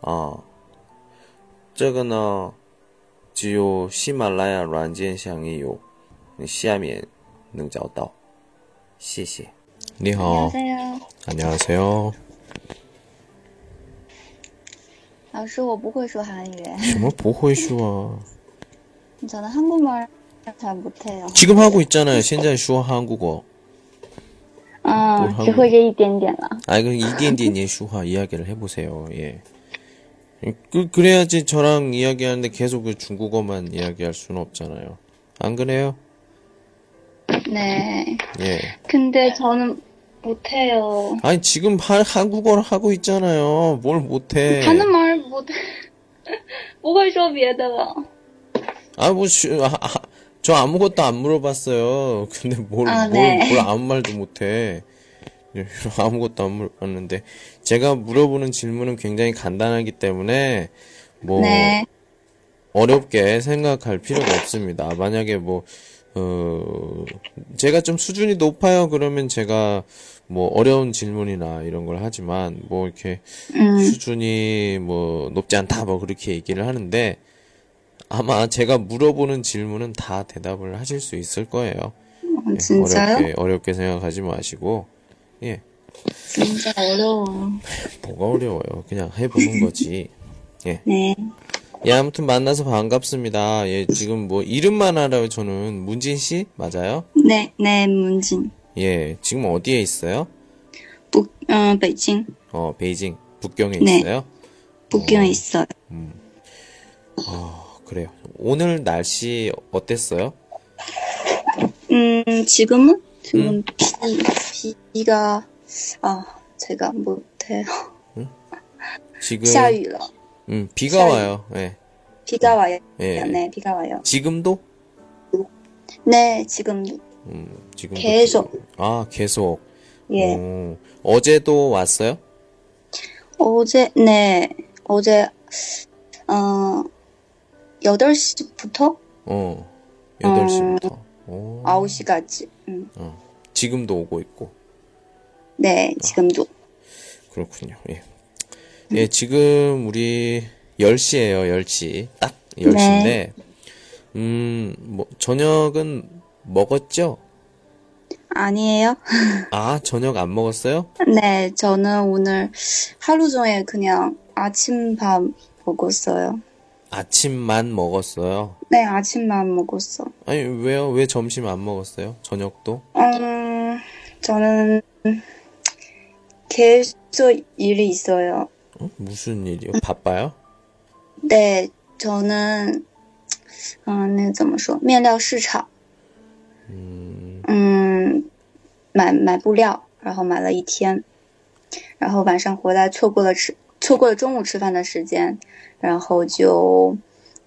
啊？这个呢，只有喜马拉雅软件上也有，你下面能找到。谢谢。你好， 안녕하세요. 안녕하세요. 老师，我不会说韩语，什么不会说啊？ 저는 한국말 잘 못해요. 지금 하고 있잖아요. 现在说 한국어. 아, 한국- 只会这一点点了。 아, 그 이디엔디엔의 슈화 이야기를 해보세요. 예. 그, 그래야지 저랑 이야기하는데 계속 그 중국어만 이야기할 수는 없잖아요. 안 그래요? 네. 예. 근데 저는 못해요. 아니, 지금 하, 한국어를 하고 있잖아요. 뭘 못해. 하는 말 못해. 모갈 수업에다가. 아, 뭐, 쉬, 아, 아, 저 아무것도 안 물어봤어요. 근데 뭘, 아, 네. 뭘 아무 말도 못해. 예, 아무것도 안 물어봤는데 제가 물어보는 질문은 굉장히 간단하기 때문에 뭐 네. 어렵게 생각할 필요가 없습니다. 만약에 뭐, 어, 제가 좀 수준이 높아요. 그러면 제가 뭐 어려운 질문이나 이런 걸 하지만 뭐 이렇게 음, 수준이 뭐 높지 않다 뭐 그렇게 얘기를 하는데 아마 제가 물어보는 질문은 다 대답을 하실 수 있을 거예요. 예, 진짜요? 어렵게, 어렵게 생각하지 마시고, 예, 진짜 어려워. 뭐가 어려워요. 그냥 해보는 거지. 네. 예, 아무튼 만나서 반갑습니다. 예, 지금 뭐 이름만 알아요. 저는 문진 씨 맞아요? 네, 네, 문진. 예, 지금 어디에 있어요? 북, 어, 베이징. 어, 베이징 북경에 네. 있어요. 북경에 있어요. 어, 그래요. 오늘 날씨 어땠어요? 음, 지금은? 지금 비, 비가, 아, 제가 못해요. 지금 下雨了. 음, 비가 샤이. 와요. 예, 비가 와요. 예. 네, 비가 와요. 지금도? 네, 지금도. 음, 지금 계속. 아, 계속. 예. 어, 어제도 왔어요? 어제, 네, 어제, 어, 8시부터 어, 8시부터. 어, 9시까지. 음, 지금도 오고 있고. 네, 지금도. 그렇군요. 예. 예, 지금 우리 10시에요, 10시. 딱 10시인데, 네. 음, 뭐, 저녁은 먹었죠? 아니에요? 아, 저녁 안 먹었어요? 네, 저는 오늘 하루 종일 그냥 아침밥 먹었어요. 아침만 먹었어요. 네, 아침만 먹었어. 아니, 왜요? 왜 점심 안 먹었어요? 저녁도? 음, 저는 계속 일이 있어요. 어? 무슨 일이요? 바빠요? 对，저는，嗯、那怎么说？面料市场，嗯，买买布料，然后买了一天，然后晚上回来错过了吃，错过了中午吃饭的时间，然后就，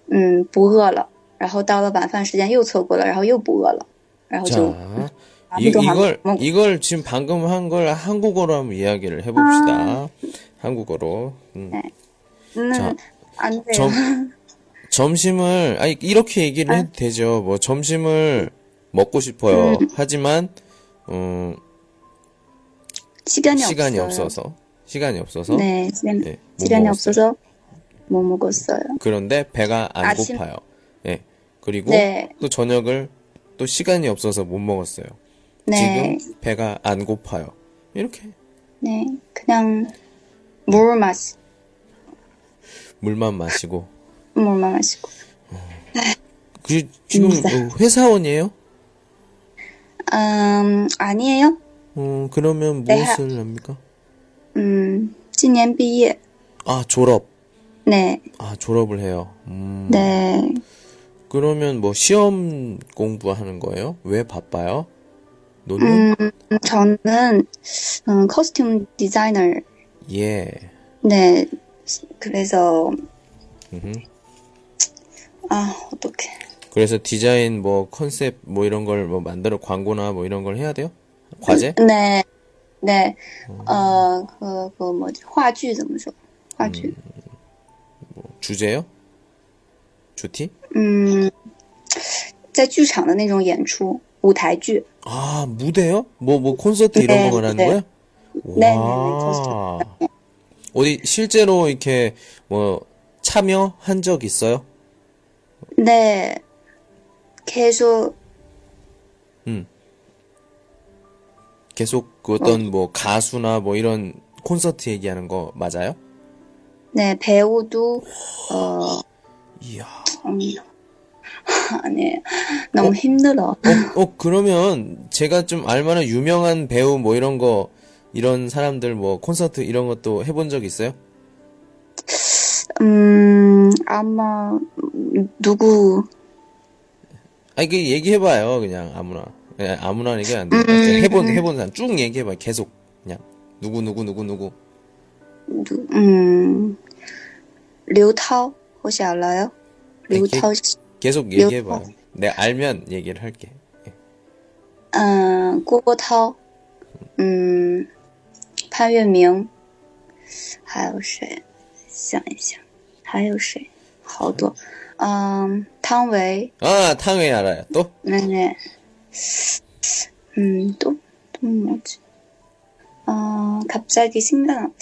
嗯，不饿了， 然后到了晚饭时间又错过了，然后又不饿了，然后就 자, 이, 아무도 안 이걸, 먹- 이걸 지금 방금 한 걸 한국어로 한번 이야기를 해봅시다. 한국어로. 음. 네. 음, 자, 안 돼요. 점, 점심을, 아니, 이렇게 얘기를 해도 되죠. 뭐, 점심을 먹고 싶어요. 하지만, 음, 시간이, 시간이 없어요. 없어서. 시간이 없어서. 네, 시간, 네, 못 시간이 먹었어요. 없어서 못 먹었어요. 그런데 배가 안 아침- 고파요. 예. 그리고 네. 또 저녁을 또 시간이 없어서 못 먹었어요. 네, 지금 배가 안 고파요. 이렇게 네, 그냥 물 마시, 물만 마시고. 물만 마시고. 그 지금 음, 네. 어, 회사원이에요? 음, 아니에요. 어, 그러면 네, 무엇을 합니까? 음, 今年毕业. 아, 졸업. 네, 아, 졸업을 해요. 음, 네. 그러면 뭐 시험 공부하는 거예요? 왜 바빠요? 노는? 음, 저는 음, 커스튬 디자이너. 예. 네, 그래서 음흠. 아 어떡해. 그래서 디자인 뭐 컨셉 뭐 이런 걸 뭐 만들어 광고나 뭐 이런 걸 해야 돼요? 과제? 네, 네, 어, 그, 그 뭐지, 话剧怎么说?话剧. 주제요? 주티? 嗯，在剧场的那种演出，舞台剧。 아, 무대요? 뭐, 뭐, 콘서트 이런 네, 거 말하는 네. 거야? 네, 네, 와. 어디, 실제로 이렇게, 뭐, 참여한 적 있어요? 네, 계속 계속 그 어떤 뭐, 가수나 뭐, 이런 콘서트 얘기하는 거 맞아요? 네 배우도 어, 이야. 음, 아니 너무 힘들어. 어, 어, 그러면 제가 좀 알만한 유명한 배우 뭐 이런 거, 이런 사람들 뭐, 콘서트 이런 것도 해본 적 있어요? 음, 아마 음, 누구 아니, 그 얘기해봐요, 그냥 아무나. 그냥 아무나 얘기 안 돼요. 음, 해본, 해본 사람 쭉 얘기해봐요, 계속. 그냥. 누구, 누구, 누구, 누구. 누, 음, 刘涛 혹시 알아요? 네, 刘涛 씨, 계속 刘 얘기해봐요. 내가 알면 얘기를 할게. 嗯，郭涛，嗯，潘粤明，还有谁？想一想，还有谁？好多，嗯，汤唯， 아, 탕웨이 알아요. 또? 네 네， 음, 또, 또 뭐지? 어, 갑자기 생각,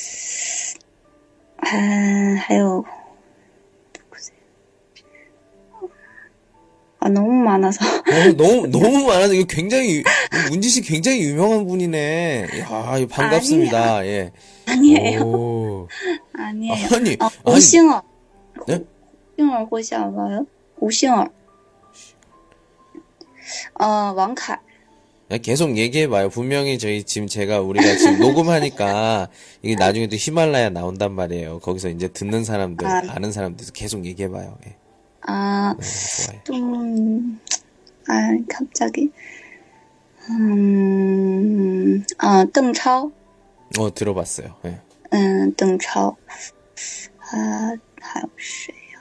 아, 还有, 아, 너무 많아서. 어, 너무, 너무 많아서, 이거 굉장히, 유- 문지 씨 굉장히 유명한 분이네. 이야, 이거 반갑습니다. 예. 아니에요. 오. 아니에요. 아니, 어, 아니, 오싱어. 네? 오싱어 혹시 알아요? 오싱어. 어, 왕칼. 야, 계속 얘기해봐요. 분명히 저희 지금 제가 우리가 지금 녹음하니까 이게 나중에 또 히말라야 나온단 말이에요. 거기서 이제 듣는 사람들, 아. 아. 는 사람들 계속 얘기해봐요. 예. 아, 네, 좋아요. 좀, 아, 갑자기. 음, 아, 邓超. 어, 들어봤어요. 예. 嗯，邓超。啊，还有谁呀、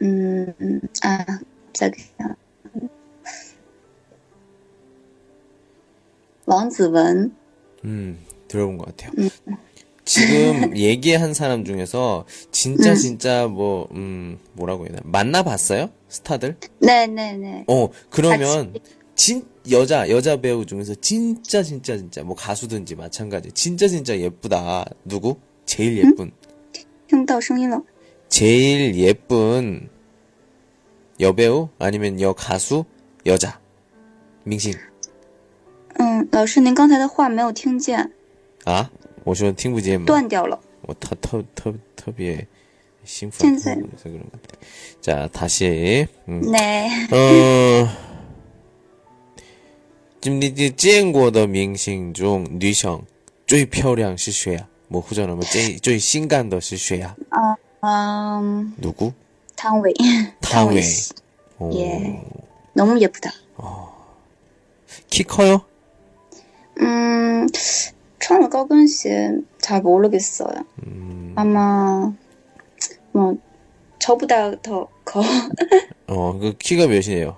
嗯嗯啊，再给想，王子文。 음, 들어본 것 같아요. 지금 얘기한 사람 중에서 진짜 진짜 뭐, 음, 뭐라고 해야 되나. 만나봤어요? 스타들? 네네네. 어, 그러면 진, 여자, 여자 배우 중에서 진짜 진짜 진짜 뭐 가수든지 마찬가지. 진짜 진짜 예쁘다. 누구? 제일 예쁜. 听到声音了。 제일 예쁜 여배우 아니면 여가수 여자明星嗯，老师，您刚才的话没有听见， 아? 我说听不见吗?断掉了。我特特特特别兴奋现在 그래서 그런 것 같아. 자 다시 음. 对， 어, 지금 니见过的明星中女生最漂亮是谁呀? 뭐 후전은 뭐最最性感的是谁呀? 嗯， 누구? 汤唯， 탕웨이. 씨. 오. 예. 너무 예쁘다. 키 커요? 음, 처음에 꺾은 씨잘 모르겠어요. 음... 아마 뭐 저보다 더 커. 어, 그 키가 몇이에요?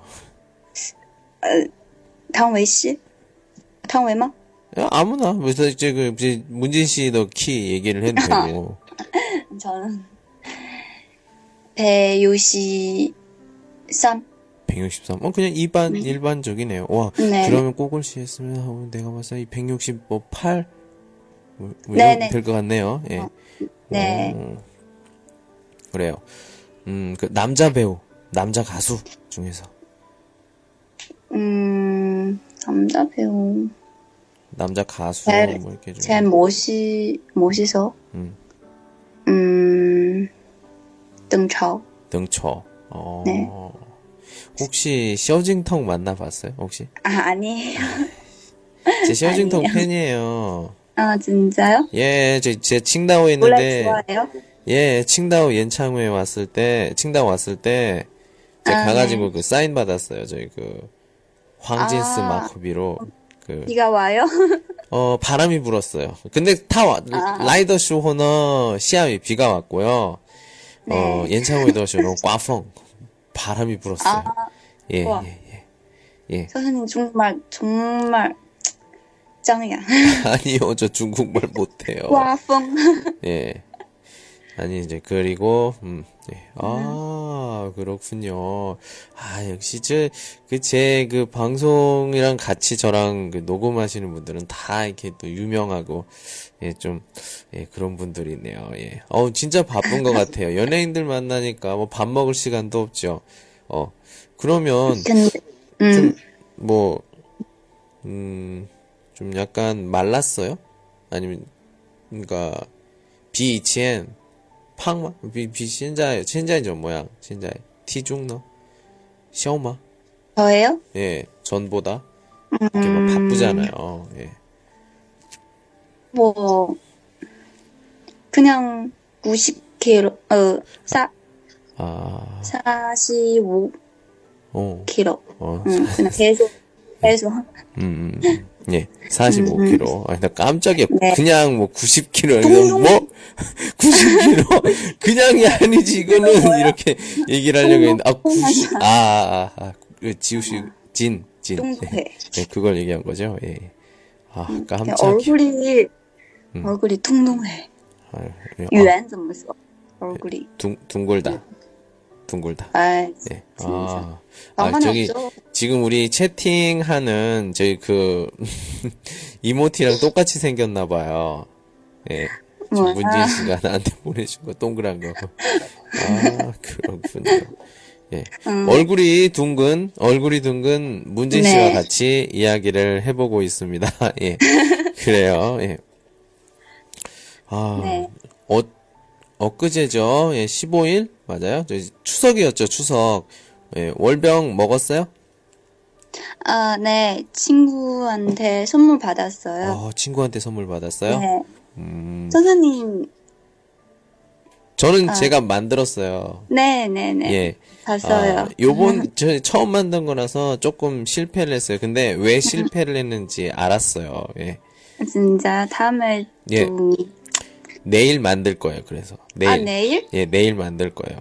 어, 당웨이 씨? 당웨이마? 아무나 무슨 이제 그 이제 문진 씨도 키 얘기를 해도 되고. 저는 163. 163. 어, 그냥 일반, 일반적이네요. 와, 네. 그러면 꼬글씨 했으면, 어, 내가 봤을 때 168? 뭐, 뭐 네네. 이런 될것 같네요. 예. 네. 어, 그래요. 음, 그, 남자 배우, 남자 가수 중에서. 음, 남자 배우. 남자 가수, 잘- 뭐 이렇게 좀. 제일 멋이, 멋있어. 음. 음, 邓超. 등초. 어. 네. 혹시 셔징텅 만나봤어요? 혹시? 아, 아니에요. 제 셔징텅 아니에요. 팬이에요. 아, 진짜요? 예, 제, 제 칭다오에 원래 있는데, 좋아해요? 예, 칭다오 연창회 왔을 때, 칭다오 왔을 때, 제가 아, 가가지고 그 사인 받았어요. 저희 그, 황진스 아. 마커비로, 그, 네가 와요? 어, 바람이 불었어요. 근데 타 와, 아. 라이더 쇼호너 시아위 비가 왔고요. 네. 어, 연창호이더 쇼는 꽈펑 바람이 불었어요. 아, 예, 우와. 예, 예. 예. 선생님 정말 정말 짱이야. 아니요, 저 중국말 못해요. 와펑. 예. 아니, 이제, 그리고, 음, 예. 아, 그렇군요. 아, 역시, 저, 그, 제, 그, 방송이랑 같이 저랑 그 녹음하시는 분들은 다 이렇게 또 유명하고, 예, 좀, 예, 그런 분들이 있네요. 예. 어, 진짜 바쁜 것 같아요. 연예인들 만나니까 뭐 밥 먹을 시간도 없죠. 어, 그러면, 음. 좀, 뭐, 음, 좀 약간 말랐어요? 아니면, 그니까, 비이치엔, 팡마? 비, 비, 신자예요. 신자이죠, 뭐야. 신자이. 티중너? 샤오마? 저예요? 예, 전보다. 이렇게 막 음. 바쁘잖아요. 예. 뭐 그냥 90kg 어, 사, 아, 45kg. 어, 어, 음, 그냥 계속 계속 음, 음, 예, 45kg. 아, 나 깜짝이야. 네. 그냥 뭐 90kg, 이거 뭐 90kg, 그냥이 아니지 이거는 이렇게 얘기를 하려고 했는데, 아 90, 아, 아, 아, 그 지우시 진, 진. 예, 예, 그걸 얘기한 거죠. 예. 아, 깜짝이야. 얼굴이 얼굴이 뚱뚱해. 아유, 예, 아, 圆怎么说? 얼굴이. 둥, 둥글다, 둥글다. 아, 예. 진짜. 아, 아, 나만 저기, 없어. 지금 우리 채팅하는 저희 그, 이모티랑 똑같이 생겼나봐요. 예. 지금 뭐야? 문진 씨가 나한테 보내준 거 동그란 거. 아, 그렇군요. 예. 얼굴이 둥근, 얼굴이 둥근 문진 씨와 음. 네. 같이 이야기를 해보고 있습니다. 예. 그래요. 예. 아, 네. 어, 엊그제죠. 예, 15일? 맞아요? 저 추석이었죠, 추석. 예, 월병 먹었어요? 아, 네. 친구한테 선물 받았어요. 어, 친구한테 선물 받았어요? 네. 음, 선생님, 저는 제가 만들었어요. 네, 네, 네. 예. 봤어요. 아, 요번, 저 처음 만든 거라서 조금 실패를 했어요. 근데 왜 실패를 했는지 알았어요. 예. 진짜 다음에 예. 좀 내일 만들 거예요, 그래서. 내일. 아, 내일? 예, 내일 만들 거예요.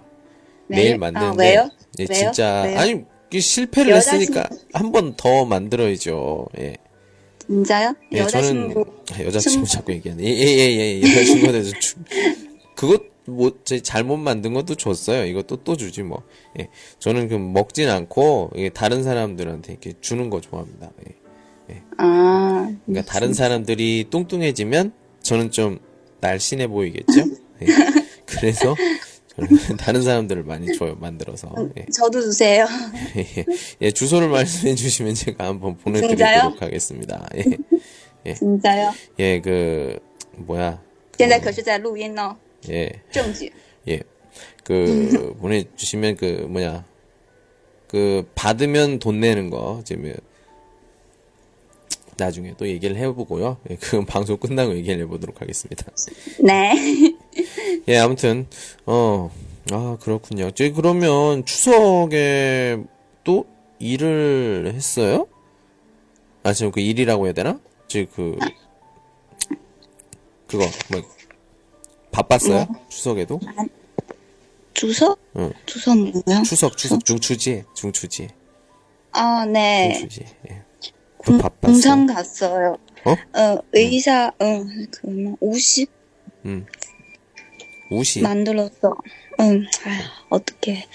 내일? 내일 아, 만드는데. 왜요? 예, 왜요? 진짜. 왜요? 아니, 이 실패를 여자친구- 했으니까 한번 더 만들어야죠. 예. 진짜요? 예, 여자친구 저는 여자친구 친- 자꾸 얘기하네. 예, 예, 예, 예. 여자친구에 대해서 주, 그것 뭐제 잘못 만든 것도 줬어요. 이것도 또 주지 뭐. 예. 저는 그 먹진 않고 이게 다른 사람들한테 이렇게 주는 거 좋아합니다. 예. 아, 그러니까 다른 사람들이 뚱뚱해지면 저는 좀 날씬해 보이겠죠? 예. 그래서 다른 사람들을 많이 줘요 만들어서. 음, 예. 저도 주세요. 예, 예. 예. 주소를 말씀해 주시면 제가 한번 보내드리도록 하겠습니다. 예. 예. 진짜요? 예, 그 뭐야? 그 제가 교실자 루인어. 예. 정지. 예. 그 보내주시면 그 뭐냐 그 받으면 돈 내는 거 지금 나중에 또 얘기를 해보고요. 예, 그건 방송 끝나고 얘기를 해보도록 하겠습니다. 네. 예, 아무튼, 어, 아, 그렇군요. 저희 그러면 추석에 또 일을 했어요? 아, 지금 그 일이라고 해야 되나? 저희 그, 그거, 뭐, 바빴어요? 추석에도? 주소? 응. 주소 뭐야? 추석, 추석, 중추지? 중추지. 아, 네. 중추지. 예. 또 공, 바빴어요. 공장 갔어요. 어? 어, 의사, 응, 그, 뭐, 옷이 응. 옷이. 만들었어. 응, 아, 어떡해.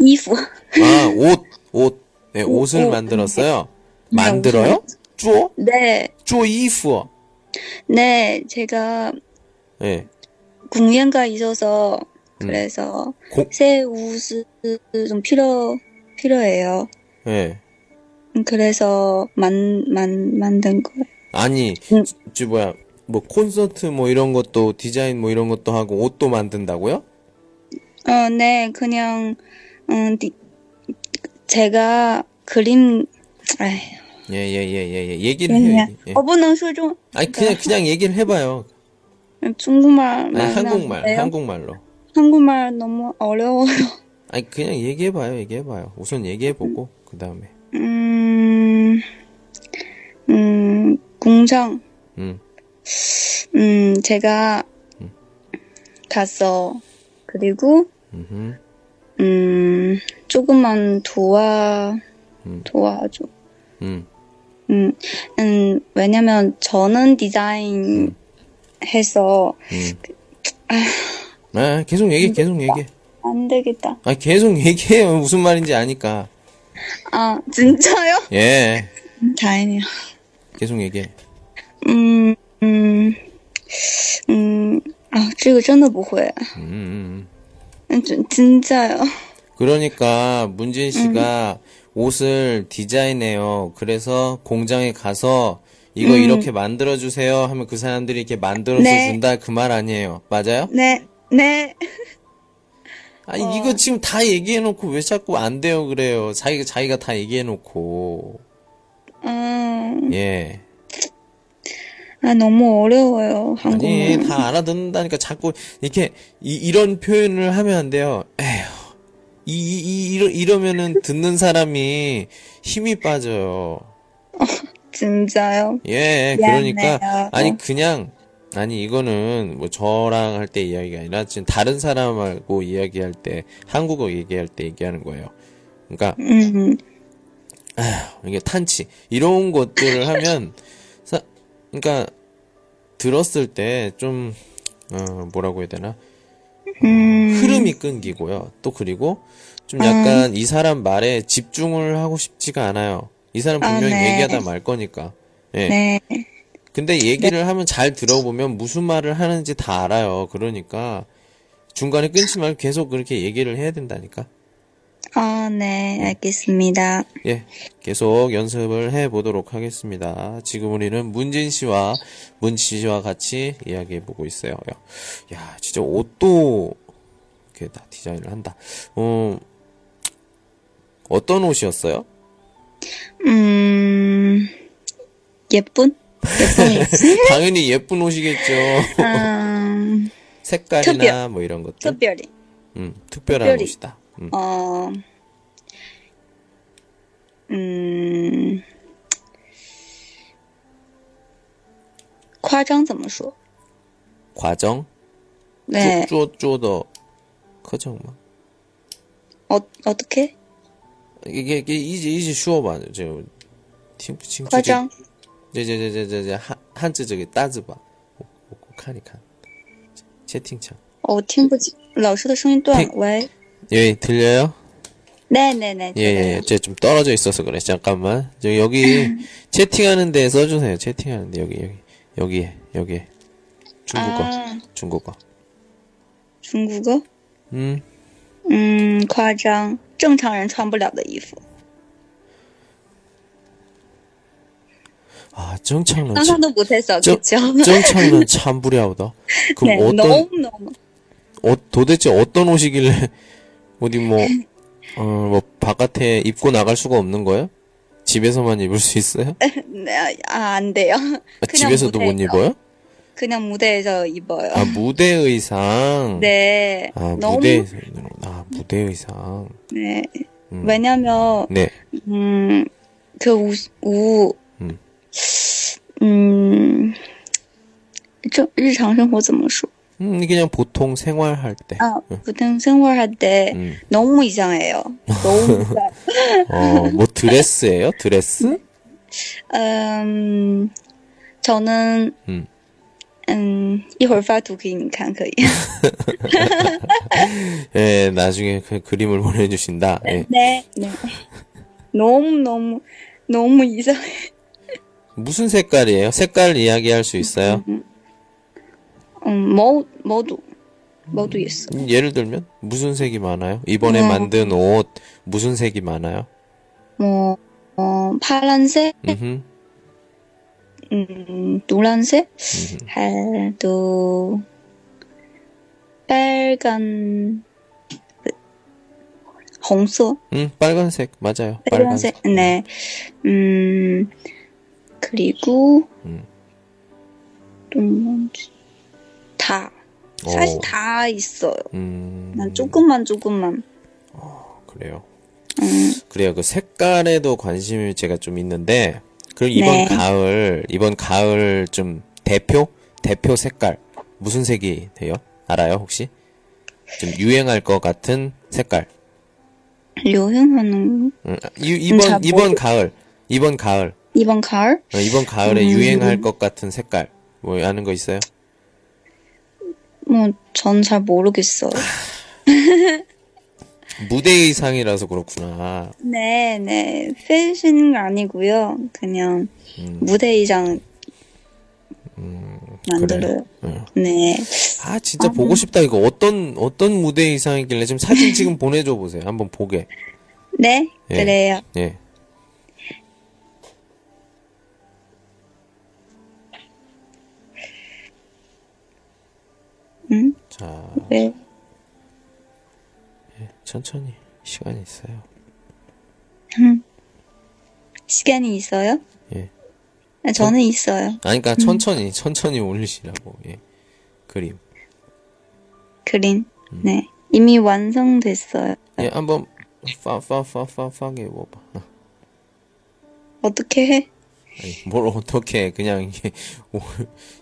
이프. 아, 옷, 옷. 네, 옷을 옷. 만들었어요? 네, 만들어요? 쪼? 네, 쪼 이프. 네, 제가 예. 공연가 있어서, 음. 그래서, 공- 새 옷을 좀 필요, 필요해요. 예. 그래서 만, 만, 만든 거예요. 아니, 응. 저 뭐야, 뭐 콘서트 뭐 이런 것도 디자인 뭐 이런 것도 하고 옷도 만든다고요? 어, 네, 그냥, 음, 디, 제가 그림, 에휴. 예, 예, 예, 예, 예. 얘기를 해요. 예. 어부는 소중. 아니, 그냥, 그냥 얘기를 해봐요. 중국말. 아니, 한국말, 돼요? 한국말로. 한국말 너무 어려워요. 아니, 그냥 얘기해봐요, 얘기해봐요. 우선 얘기해보고, 음. 그 다음에. 음, 음, 공장, 음, 음, 제가 갔어. 그리고, 음, 음, 조금만 도와, 음. 도와줘. 음, 음, 음, 왜냐면 저는 디자인 해서 음. 아, 계속 얘기해, 계속 얘기해. 안 되겠다. 아, 계속 얘기해요. 무슨 말인지 아니까. 아, 진짜요? 예, 음, 다행이야. 계속 얘기해. 음, 음, 음, 아, 这个真的不会. 음, 음, 음. 음, 진- 진짜요. 그러니까 문진 씨가 옷을 디자인해요. 그래서 공장에 가서 이거 이렇게 만들어 주세요 하면 그 사람들이 이렇게 만들어서 네. 준다 그 말 아니에요. 맞아요? 네, 네. 아 이거 지금 다 얘기해 놓고 왜 자꾸 안 돼요 그래요. 자기가 자기가 다 얘기해 놓고. 음, 예. 아, 너무 어려워요, 한국어. 아니 다 알아듣는다니까 자꾸 이렇게 이, 이런 표현을 하면 안 돼요. 에휴. 이, 이, 이, 이러, 이러면은 듣는 사람이 힘이 빠져요. 진짜요? 예, 미안해요. 그러니까 아니 그냥 아니 이거는 뭐 저랑 할 때 이야기가 아니라 지금 다른 사람하고 이야기할 때 한국어 얘기할 때 얘기하는 거예요. 그러니까 음, 이게 탄치 이런 것들을 하면 사, 그러니까 들었을 때좀 어, 뭐라고 해야 되나 음, 흐름이 끊기고요. 또 그리고 좀 약간 이 사람 말에 집중을 하고 싶지가 않아요. 이 사람 아, 분명히 네. 얘기하다 말 거니까. 예. 네. 근데 얘기를 하면 잘 들어보면 무슨 말을 하는지 다 알아요. 그러니까 중간에 끊지 말고 계속 그렇게 얘기를 해야 된다니까. 아, 네, 알겠습니다. 예, 계속 연습을 해 보도록 하겠습니다. 지금 우리는 문진 씨와 문치 씨와 같이 이야기해 보고 있어요. 야, 야, 진짜 옷도 이렇게 다 디자인을 한다. 어, 어떤 옷이었어요? 음, 예쁜? 예쁜 옷이? 당연히 예쁜 옷이겠죠. 음, 색깔이나 특별. 뭐 이런 것들. 특별히. 음, 특별한 특별히. 옷이다. 음. 어, 음, 夸张怎么说? 과정? 네, 做做的课程吗？ 어, 어떻게? 이게 이게 이제 이제 쉬워 봐. 저听不清楚。夸张. 这这这这这这汉汉字这个单字吧，我我我看一看，채팅창。 哦，我听不清，老师的声音断了。听喂， 예, 들려요? 네, 네, 네. 예, 예, 제가 좀 떨어져 있어서 그래. 잠깐만. 저 여기 채팅하는 데 써주세요. 채팅하는 데 여기 여기 여기 여기 중국어 아, 중국어. 중국어? 음, 嗯，夸张，正常人穿不了的衣服。 아, 정창은 하나도 못해서, 정, 그쵸? 정창문 참 부리하다. 그럼 네, 어떤, 옷 어, 도대체 어떤 옷이길래, 어디 뭐, 어, 뭐, 바깥에 입고 나갈 수가 없는 거예요? 집에서만 입을 수 있어요? 네, 아, 안 돼요. 아, 집에서도 무대에서, 못 입어요? 그냥 무대에서 입어요. 아, 무대 의상? 네. 아, 너무... 무대, 아, 무대 의상. 네. 음. 왜냐면, 네. 음, 그 우, 우, 음. 음, 这日常生活怎么说? 음 그냥 보통 생활할 때. 아, 보통 생활할 때 음. 너무 이상해요. 너무 이상. 어, 뭐 드레스예요? 드레스? 음, 저는 음. 嗯，一会儿发图给你看，可以。 예, 나중에 그 그림을 보내주신다. 예. 네, 네. 너무 너무 너무 이상해. 무슨 색깔이에요? 색깔 이야기할 수 있어요? 음, 뭐 뭐도 뭐도 있어. 음, 예를 들면 무슨 색이 많아요? 이번에 음. 만든 옷 무슨 색이 많아요? 뭐 어, 파란색, 음흠. 음, 노란색, 할, 또 빨간, 홍색, 음, 빨간색 맞아요. 빨간색, 네, 음, 그리고 음. 또 뭔지 다 사실 오. 다 있어요. 음, 난 조금만 조금만. 그래요. 음, 그래요. 그 색깔에도 관심이 제가 좀 있는데 그럼 이번 네. 가을, 이번 가을 좀 대표? 대표 색깔. 무슨 색이 돼요? 알아요, 혹시? 좀 유행할 것 같은 색깔. 유행하는 응, 이, 잘 이번, 모르- 이번 가을. 이번 가을. 이번 가을? 어, 이번 가을에 음. 유행할 것 같은 색깔. 뭐, 아는 거 있어요? 뭐, 전 잘 모르겠어요. 무대 의상이라서 그렇구나. 네, 네. 패션 아니고요. 그냥 음, 무대 의상 만들어요. 응. 네. 아, 진짜 보고 싶다. 이거 어떤, 어떤 무대 의상이길래 좀 사진 지금 보내줘 보세요. 한번 보게. 네, 예. 그래요. 예. 응? 자, 네. 천천히. 시간이 있어요. 시간이 있어요? 예. 아, 저는 있어요. 아니, 그니까 천천히, 천천히 올리시라고. 예. 그림. 그림. 음. 네. 이미 완성됐어요. 예, 한번, 파, 파, 파, 파, 파 게 해봐봐. 어. 어떻게 해? 아니, 뭘 어떻게, 그냥 이게, 오,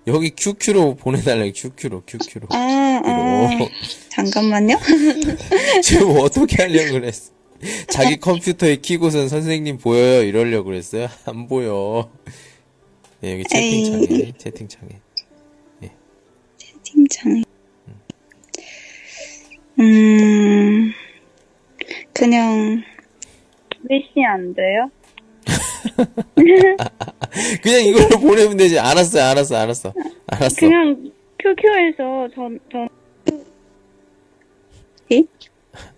여기 QQ로 보내달래, QQ로, QQ로. 아, 아. 잠깐만요. 지금 어떻게 하려고 그랬어? 자기 컴퓨터에 키고선 선생님 보여요? 이러려고 그랬어요? 안 보여. 네, 여기 채팅창에, 채팅창에. 팀장에. 음, 그냥, 외시 안 돼요? 그냥 이걸로 보내면 되지. 알았어, 알았어, 알았어. 알았어. 그냥, QQ에서 전, 전, 예?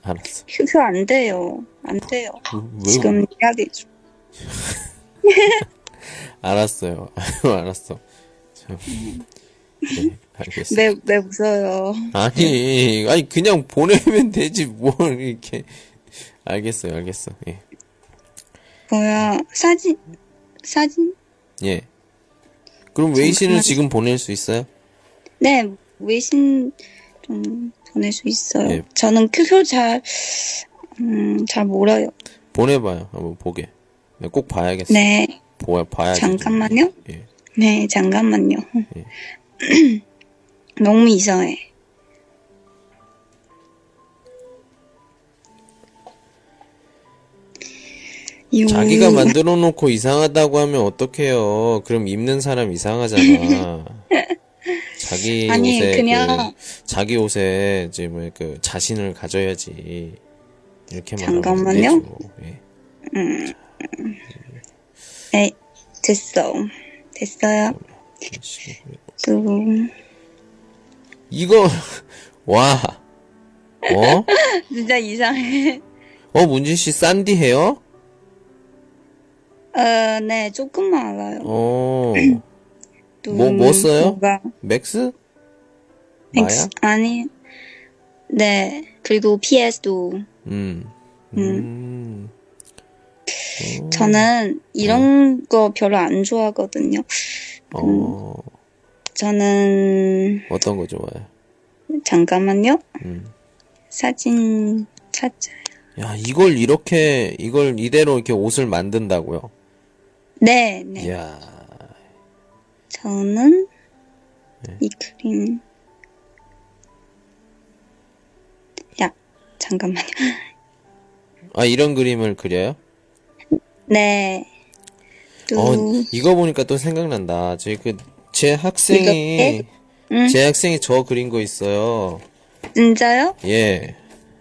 알았어. QQ 안 돼요. 안 돼요. 왜, 지금 이야기 중. 알았어요. 아유, 알았어. 참. 네, 알겠어. 왜, 왜 웃어요? 아니, 아니, 그냥 보내면 되지. 뭘 이렇게. 알겠어요, 알겠어. 예. 뭐야, 사진, 사진? 예. 그럼 웨이신을. 지금 보낼 수 있어요? 네, 외신 좀 보낼 수 있어요. 예. 저는 QQ 잘, 음, 잘 몰라요. 보내봐요. 한번 보게. 네, 꼭 봐야겠어. 네, 보, 봐야지. 잠깐만요. 예. 네, 잠깐만요. 너무 이상해. 요- 자기가 만들어 놓고 이상하다고 하면 어떡해요. 그럼 입는 사람 이상하잖아. 자기 아니, 옷에 그냥- 그, 자기 옷에 이제 뭐그 자신을 가져야지. 이렇게 잠깐만요. 말하면 되죠. 예. 네, 됐어. 됐어요. 또, 이거 와. 어? 진짜 이상해. 어, 문진 씨 싼디 해요? 어, 네, 조금만 알아요. 어. 또 뭐- 뭐 써요? 뭐가 맥스? 마야? 아니 네 그리고 PS도 음. 음. 저는 이런 거 별로 안 좋아하거든요. 어. 저는 어떤 거 좋아해? 잠깐만요. 음. 사진 찾자. 야, 이걸 이렇게, 이걸 이대로 이렇게 옷을 만든다고요? 네, 네. 이야, 저는 네. 이 그림. 야, 잠깐만요. 아, 이런 그림을 그려요? 네. 또 어, 이거 보니까 또 생각난다. 저희 그, 제 학생이? 응. 제 학생이 저 그린 거 있어요. 진짜요? 예.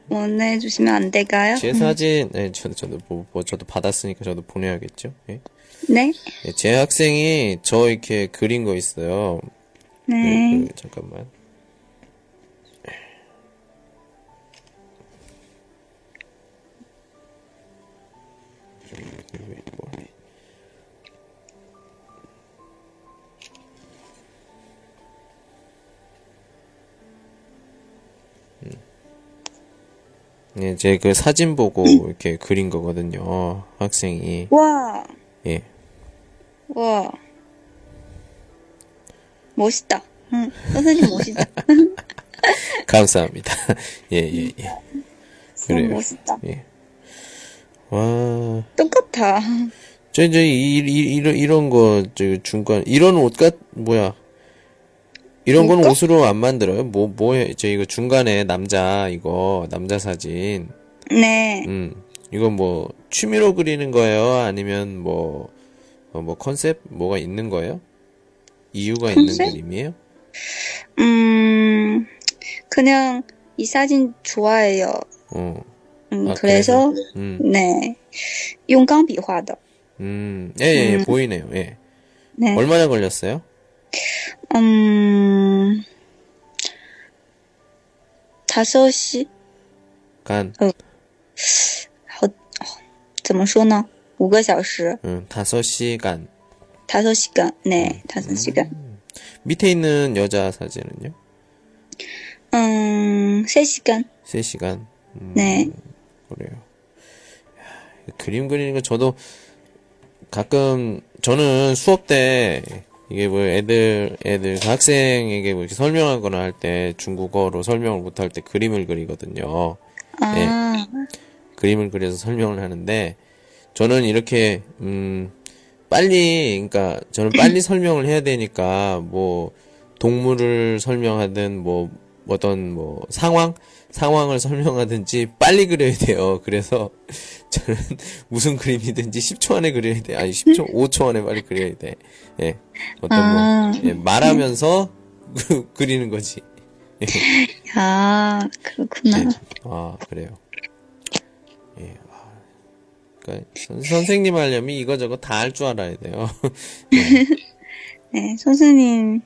보내주시면 안 될까요? 제 사진, 네, 저도, 저도, 뭐, 뭐 저도 받았으니까 저도 보내야겠죠? 예. 네. 예, 제 학생이 저 이렇게 그린 거 있어요. 네. 그, 그, 잠깐만. 네, 제그 사진 보고 이렇게 그린 거거든요. 학생이. 와, 예. 와. 멋있다. 응, 선생님 멋있다. 감사합니다. 예, 예, 예. 너무 그래요. 멋있다. 예. 와, 똑같아. 저 이제 이, 이, 이런 이런 거 저 중간 이런 옷같 뭐야 이런 이거? 옷으로 안 만들어요? 뭐 뭐해 저 이거 중간에 남자 이거 남자 사진 네. 음 이거 뭐 취미로 그리는 거예요? 아니면 뭐 어, 뭐 컨셉 뭐가 있는 거예요? 이유가 있는 컨셉? 그림이에요? 음, 그냥 이 사진 좋아해요. 어, 음, 아, 그래서, 음, 네. 用钢笔画的. 음, 예, 예, 예, 음. 보이네요. 예. 네. 얼마나 걸렸어요? 음, 5시? 간, 怎么说呢 ?5个小时. 음, 다섯 시간. 5시간. 네, 5시간. 밑에 있는 여자 사진은요? 음, 3시간. 세 시간. 음, 네. 그래요. 야, 그림 그리는 거 저도 가끔 저는 수업 때 이게 뭐 애들 애들 그 학생에게 뭐 이렇게 설명하거나 할 때 중국어로 설명을 못 할 때 그림을 그리거든요. 아, 그림을 그려서 설명을 하는데 저는 이렇게 음 빨리 그러니까 저는 빨리 설명을 해야 되니까 뭐 동물을 설명하든 뭐 어떤 뭐 상황 상황을 설명하든지 빨리 그려야 돼요. 그래서 저는 무슨 그림이든지 10초 안에 그려야 돼. 아니 10초, 5초 안에 빨리 그려야 돼. 예. 어떤 아. 뭐 예, 말하면서 그리는 거지. 아, 그렇구나. 네. 아, 그래요. 그러니까 선, 선생님 하려면 이거저거 다 할 줄 알아야 돼요. 네, 선생님,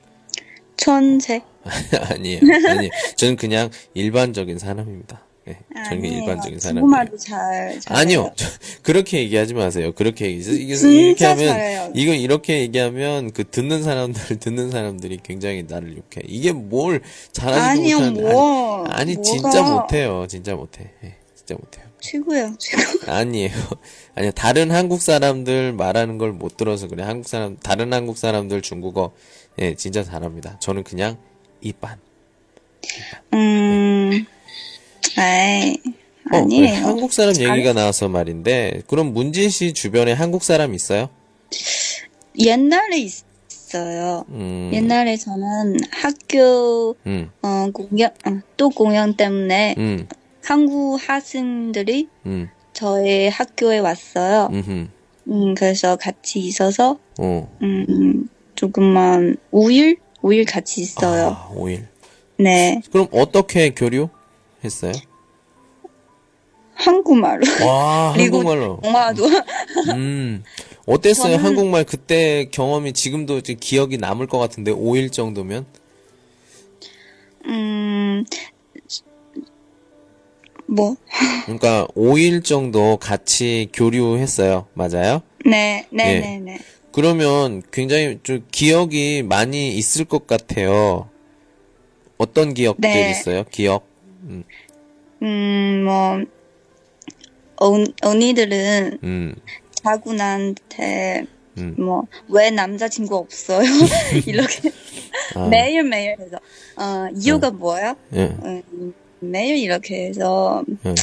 천재. 아니에요. 아니에요. 저는 그냥 일반적인 사람입니다. 예. 저는 그냥 일반적인 사람이에요. 중국말도 잘, 잘. 아니요. 저- 그렇게 얘기하지 마세요. 그렇게 얘기, 이렇게 하면, 잘해요. 이거 이렇게 얘기하면 그 듣는 사람들, 듣는 사람들이 굉장히 나를 욕해. 이게 뭘 아니요, 못하는, 뭐. 아니, 아니, 뭐가 진짜 못해요. 진짜 못해. 예, 진짜 못해요. 최고예요, 최고. 아니에요. 아니요. 다른 한국 사람들 말하는 걸 못 들어서 그래. 한국 사람, 다른 한국 사람들 중국어, 예, 진짜 잘합니다. 저는 그냥 이반. 음, 아이, 어, 아니에요. 한국 사람 얘기가 나와서 말인데, 그럼 문진 씨 주변에 한국 사람 있어요? 옛날에 있 어요. 음, 옛날에 저는 학교, 음, 어, 공연, 어, 또 공연 때문에 음, 한국 학생들이 음, 저희 학교에 왔어요. 음, 음, 그래서 같이 있어서, 어. 음, 조금만, 5일? 5일 같이 있어요. 아, 5일. 네. 그럼 어떻게 교류했어요? 한국말로. 와, 한국말로. 영화도. 음, 어땠어요? 저는- 한국말 그때 경험이 지금도 기억이 남을 것 같은데, 5일 정도면? 음, 뭐, 그러니까 5일 정도 같이 교류했어요. 맞아요? 네, 네, 예. 네, 네. 그러면 굉장히 좀 기억이 많이 있을 것 같아요. 어떤 기억들 네. 있어요? 기억? 음, 뭐, 어, 언니들은 음, 자구나한테, 음. 뭐, 왜 남자친구 없어요? 이렇게 아, 매일매일 해서, 어, 이유가 뭐야? 예, 음, 매일 이렇게 해서, 예.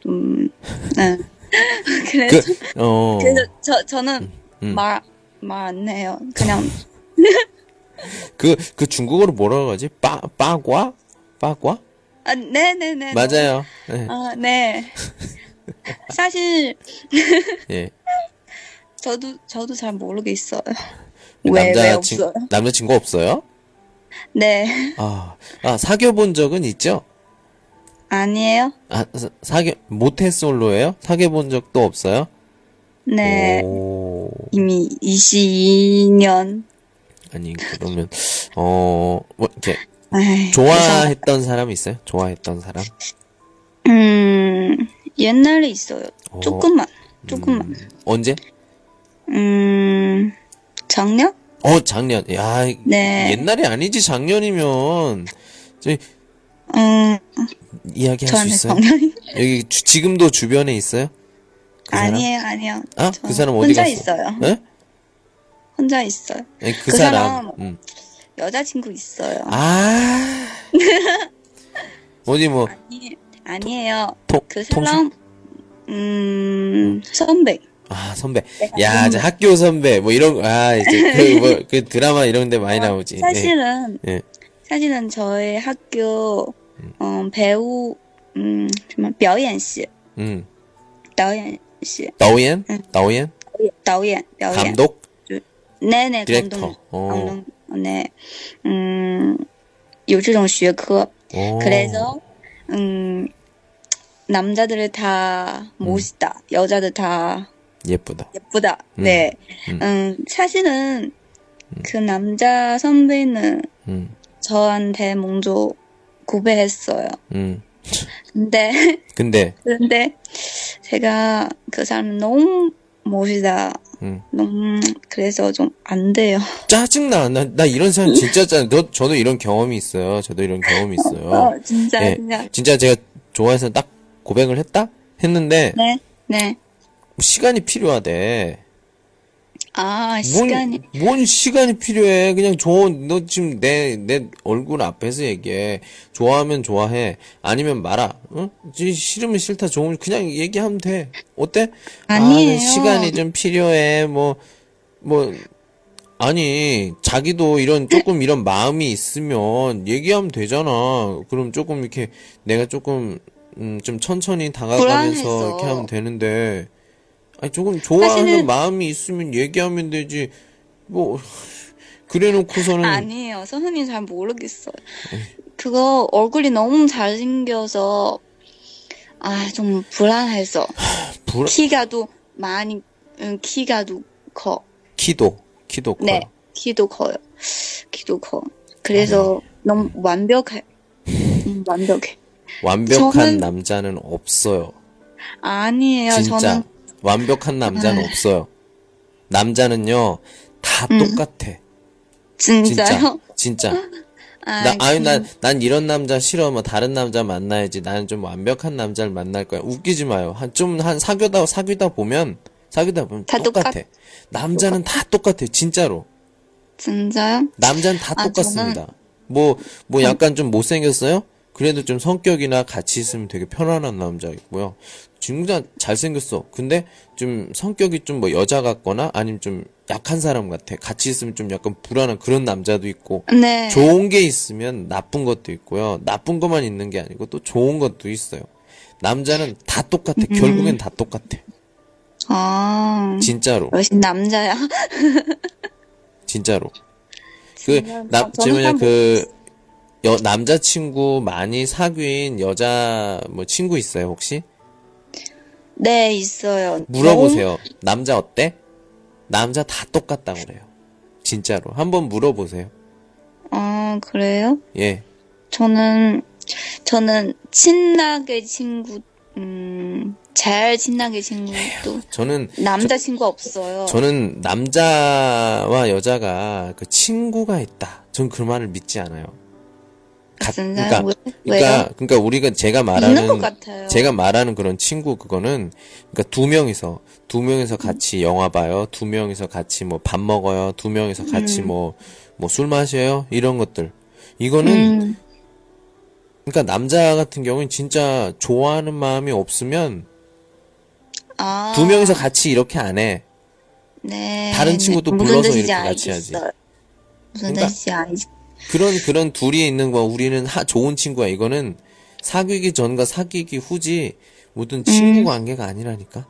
좀, 네. 그래서, 그, 어, 그래서 저, 저는 음. 말, 말 안 해요. 그냥, 그, 그 중국어로 뭐라고 하지? 빠, 빠과? 빠과? 아, 네네네. 맞아요. 예, 아, 네. 사실, 예. 저도, 저도 잘 모르겠어요. 왜, 남자 없어요? 친, 남자친구 없어요? 네. 아, 아, 사귀어 본 적은 있죠? 아니에요? 아, 사- 사귀어, 모태솔로예요? 사귀어 본 적도 없어요? 네. 오, 이미 22년. 아니, 그러면, 어, 뭐, 이렇게, 에이, 좋아했던 사람 있어요? 좋아했던 사람? 음, 옛날에 있어요. 어. 조금만. 조금만. 언제? 음, 작년? 어, 작년. 야, 네. 옛날이 아니지, 작년이면. 저희, 음, 이야기 할 수 저한테 있어요? 작년이? 여기 주- 지금도 주변에 있어요? 그 사람? 아니에요, 아니요. 아, 저 그 사람 어디 혼자 갔어? 있어요. 예? 혼자 있어요. 아니, 그, 그 사람. 사람. 음. 여자친구 있어요. 아. 어디 뭐, 아니, 아니에요. 통, 그 통신? 사람, 음, 선배. 아, 선배. 야, 이제 학교 선배, 뭐 이런, 거, 아, 이제 그, 뭐, 그 드라마 이런 데 많이 나오지. 예. 사실은 예. 사실은 저희 학교 어, 배우 음 정말 表演系 음. 导演系 导演? 导演? 导演表演 감독? 네네 디렉터. 감독 어. 감독 네 음, 有这种学科 오. 그래서 음 남자들을 다 멋있다 여자들 다 예쁘다. 예쁘다 네 음, 사실은 그 남자 선배는 음. 저한테 먼저 고백했어요 음. 근데 근데, 그런데 제가 그 사람 너무 멋있다 음. 너무 그래서 좀 안 돼요 짜증나. 나, 나 이런 사람 진짜 짜증 너, 저도 이런 경험이 있어요. 저도 이런 경험이 있어요. 어, 진짜 예. 진짜 진짜 제가 좋아해서 딱 고백을 했다? 했는데, 네 네. 시간이 필요하대. 아, 뭔, 시간이. 뭔 시간이 필요해. 그냥 좋은, 너 지금 내, 내 얼굴 앞에서 얘기해. 좋아하면 좋아해. 아니면 말아. 응? 지- 싫으면 싫다. 좋으면 그냥 얘기하면 돼. 어때? 아니에요. 아, 시간이 좀 필요해. 뭐, 뭐, 아니, 자기도 이런, 조금 이런 마음이 있으면 얘기하면 되잖아. 그럼 조금 이렇게 내가 조금, 음, 좀 천천히 다가가면서 불안해서. 이렇게 하면 되는데, 아니, 조금 좋아하는 사실은- 마음이 있으면 얘기하면 되지. 뭐, 그래 놓고서는, 아니에요. 선생님 잘 모르겠어요. 그거 얼굴이 너무 잘생겨서, 아, 좀 불안해서. 불, 키가 도 많이, 음, 키가 도 커. 키도, 키도 커요. 네. 키도 커요. 키도 커. 그래서 너무 완벽해. 음, 완벽해. 완벽한 저는- 남자는 없어요. 아니에요. 진짜. 저는, 완벽한 남자는 아. 없어요. 남자는요, 다 음. 똑같아. 진짜요? 진짜. 진짜. 아, 나, 아니, 그- 난, 난 이런 남자 싫어. 뭐, 다른 남자 만나야지. 나는 좀 완벽한 남자를 만날 거야. 웃기지 마요. 한, 좀, 한, 사귀다, 사귀다 보면, 사귀다 보면 다 똑같아. 똑같- 남자는 다 똑같아. 진짜로. 진짜요? 남자는 다 아, 똑같습니다. 뭐, 뭐 약간 좀 못생겼어요? 그래도 좀 성격이나 같이 있으면 되게 편안한 남자 있고요. 진짜 잘생겼어. 근데 좀 성격이 좀 뭐 여자 같거나 아니면 좀 약한 사람 같아. 같이 있으면 좀 약간 불안한 그런 남자도 있고. 네. 좋은 게 있으면 나쁜 것도 있고요. 나쁜 것만 있는 게 아니고 또 좋은 것도 있어요. 남자는 다 똑같아. 음. 결국엔 다 똑같아. 아, 진짜로. 역시 남자야. 진짜로. 그, 진짜 남, 저는 뭐냐, 한 그, 여, 남자친구 많이 사귄 여자, 뭐, 친구 있어요, 혹시? 네, 있어요. 물어보세요. 남자 어때? 남자 다 똑같다고 그래요. 진짜로. 한번 물어보세요. 아, 그래요? 예. 저는, 저는 친하게 친구, 음, 잘 친하게 친구도, 저는, 남자 친구 없어요. 저는 남자와 여자가 그 친구가 있다. 전 그 말을 믿지 않아요. 가-? 그러니까, 왜- 그러니까? 그러니까 우리가 제가 말하는. 제가 말하는 그런 친구 그거는 그러니까 두 명이서 두 명이서 같이 영화 봐요. 두 명이서 같이 뭐 밥 먹어요. 두 명이서 같이 뭐뭐 술 마셔요. 이런 것들. 이거는 음, 그러니까 남자 같은 경우는 진짜 좋아하는 마음이 없으면 아. 두 명이서 같이 이렇게 안 해. 네. 다른 친구도 네. 불러서 이렇게 같이 하지. 알겠어요. 무슨 그러니까 뜻인지. 그런 그런 둘이 있는 거 우리는 하, 좋은 친구야. 이거는 사귀기 전과 사귀기 후지 모든 친구 관계가 아니라니까.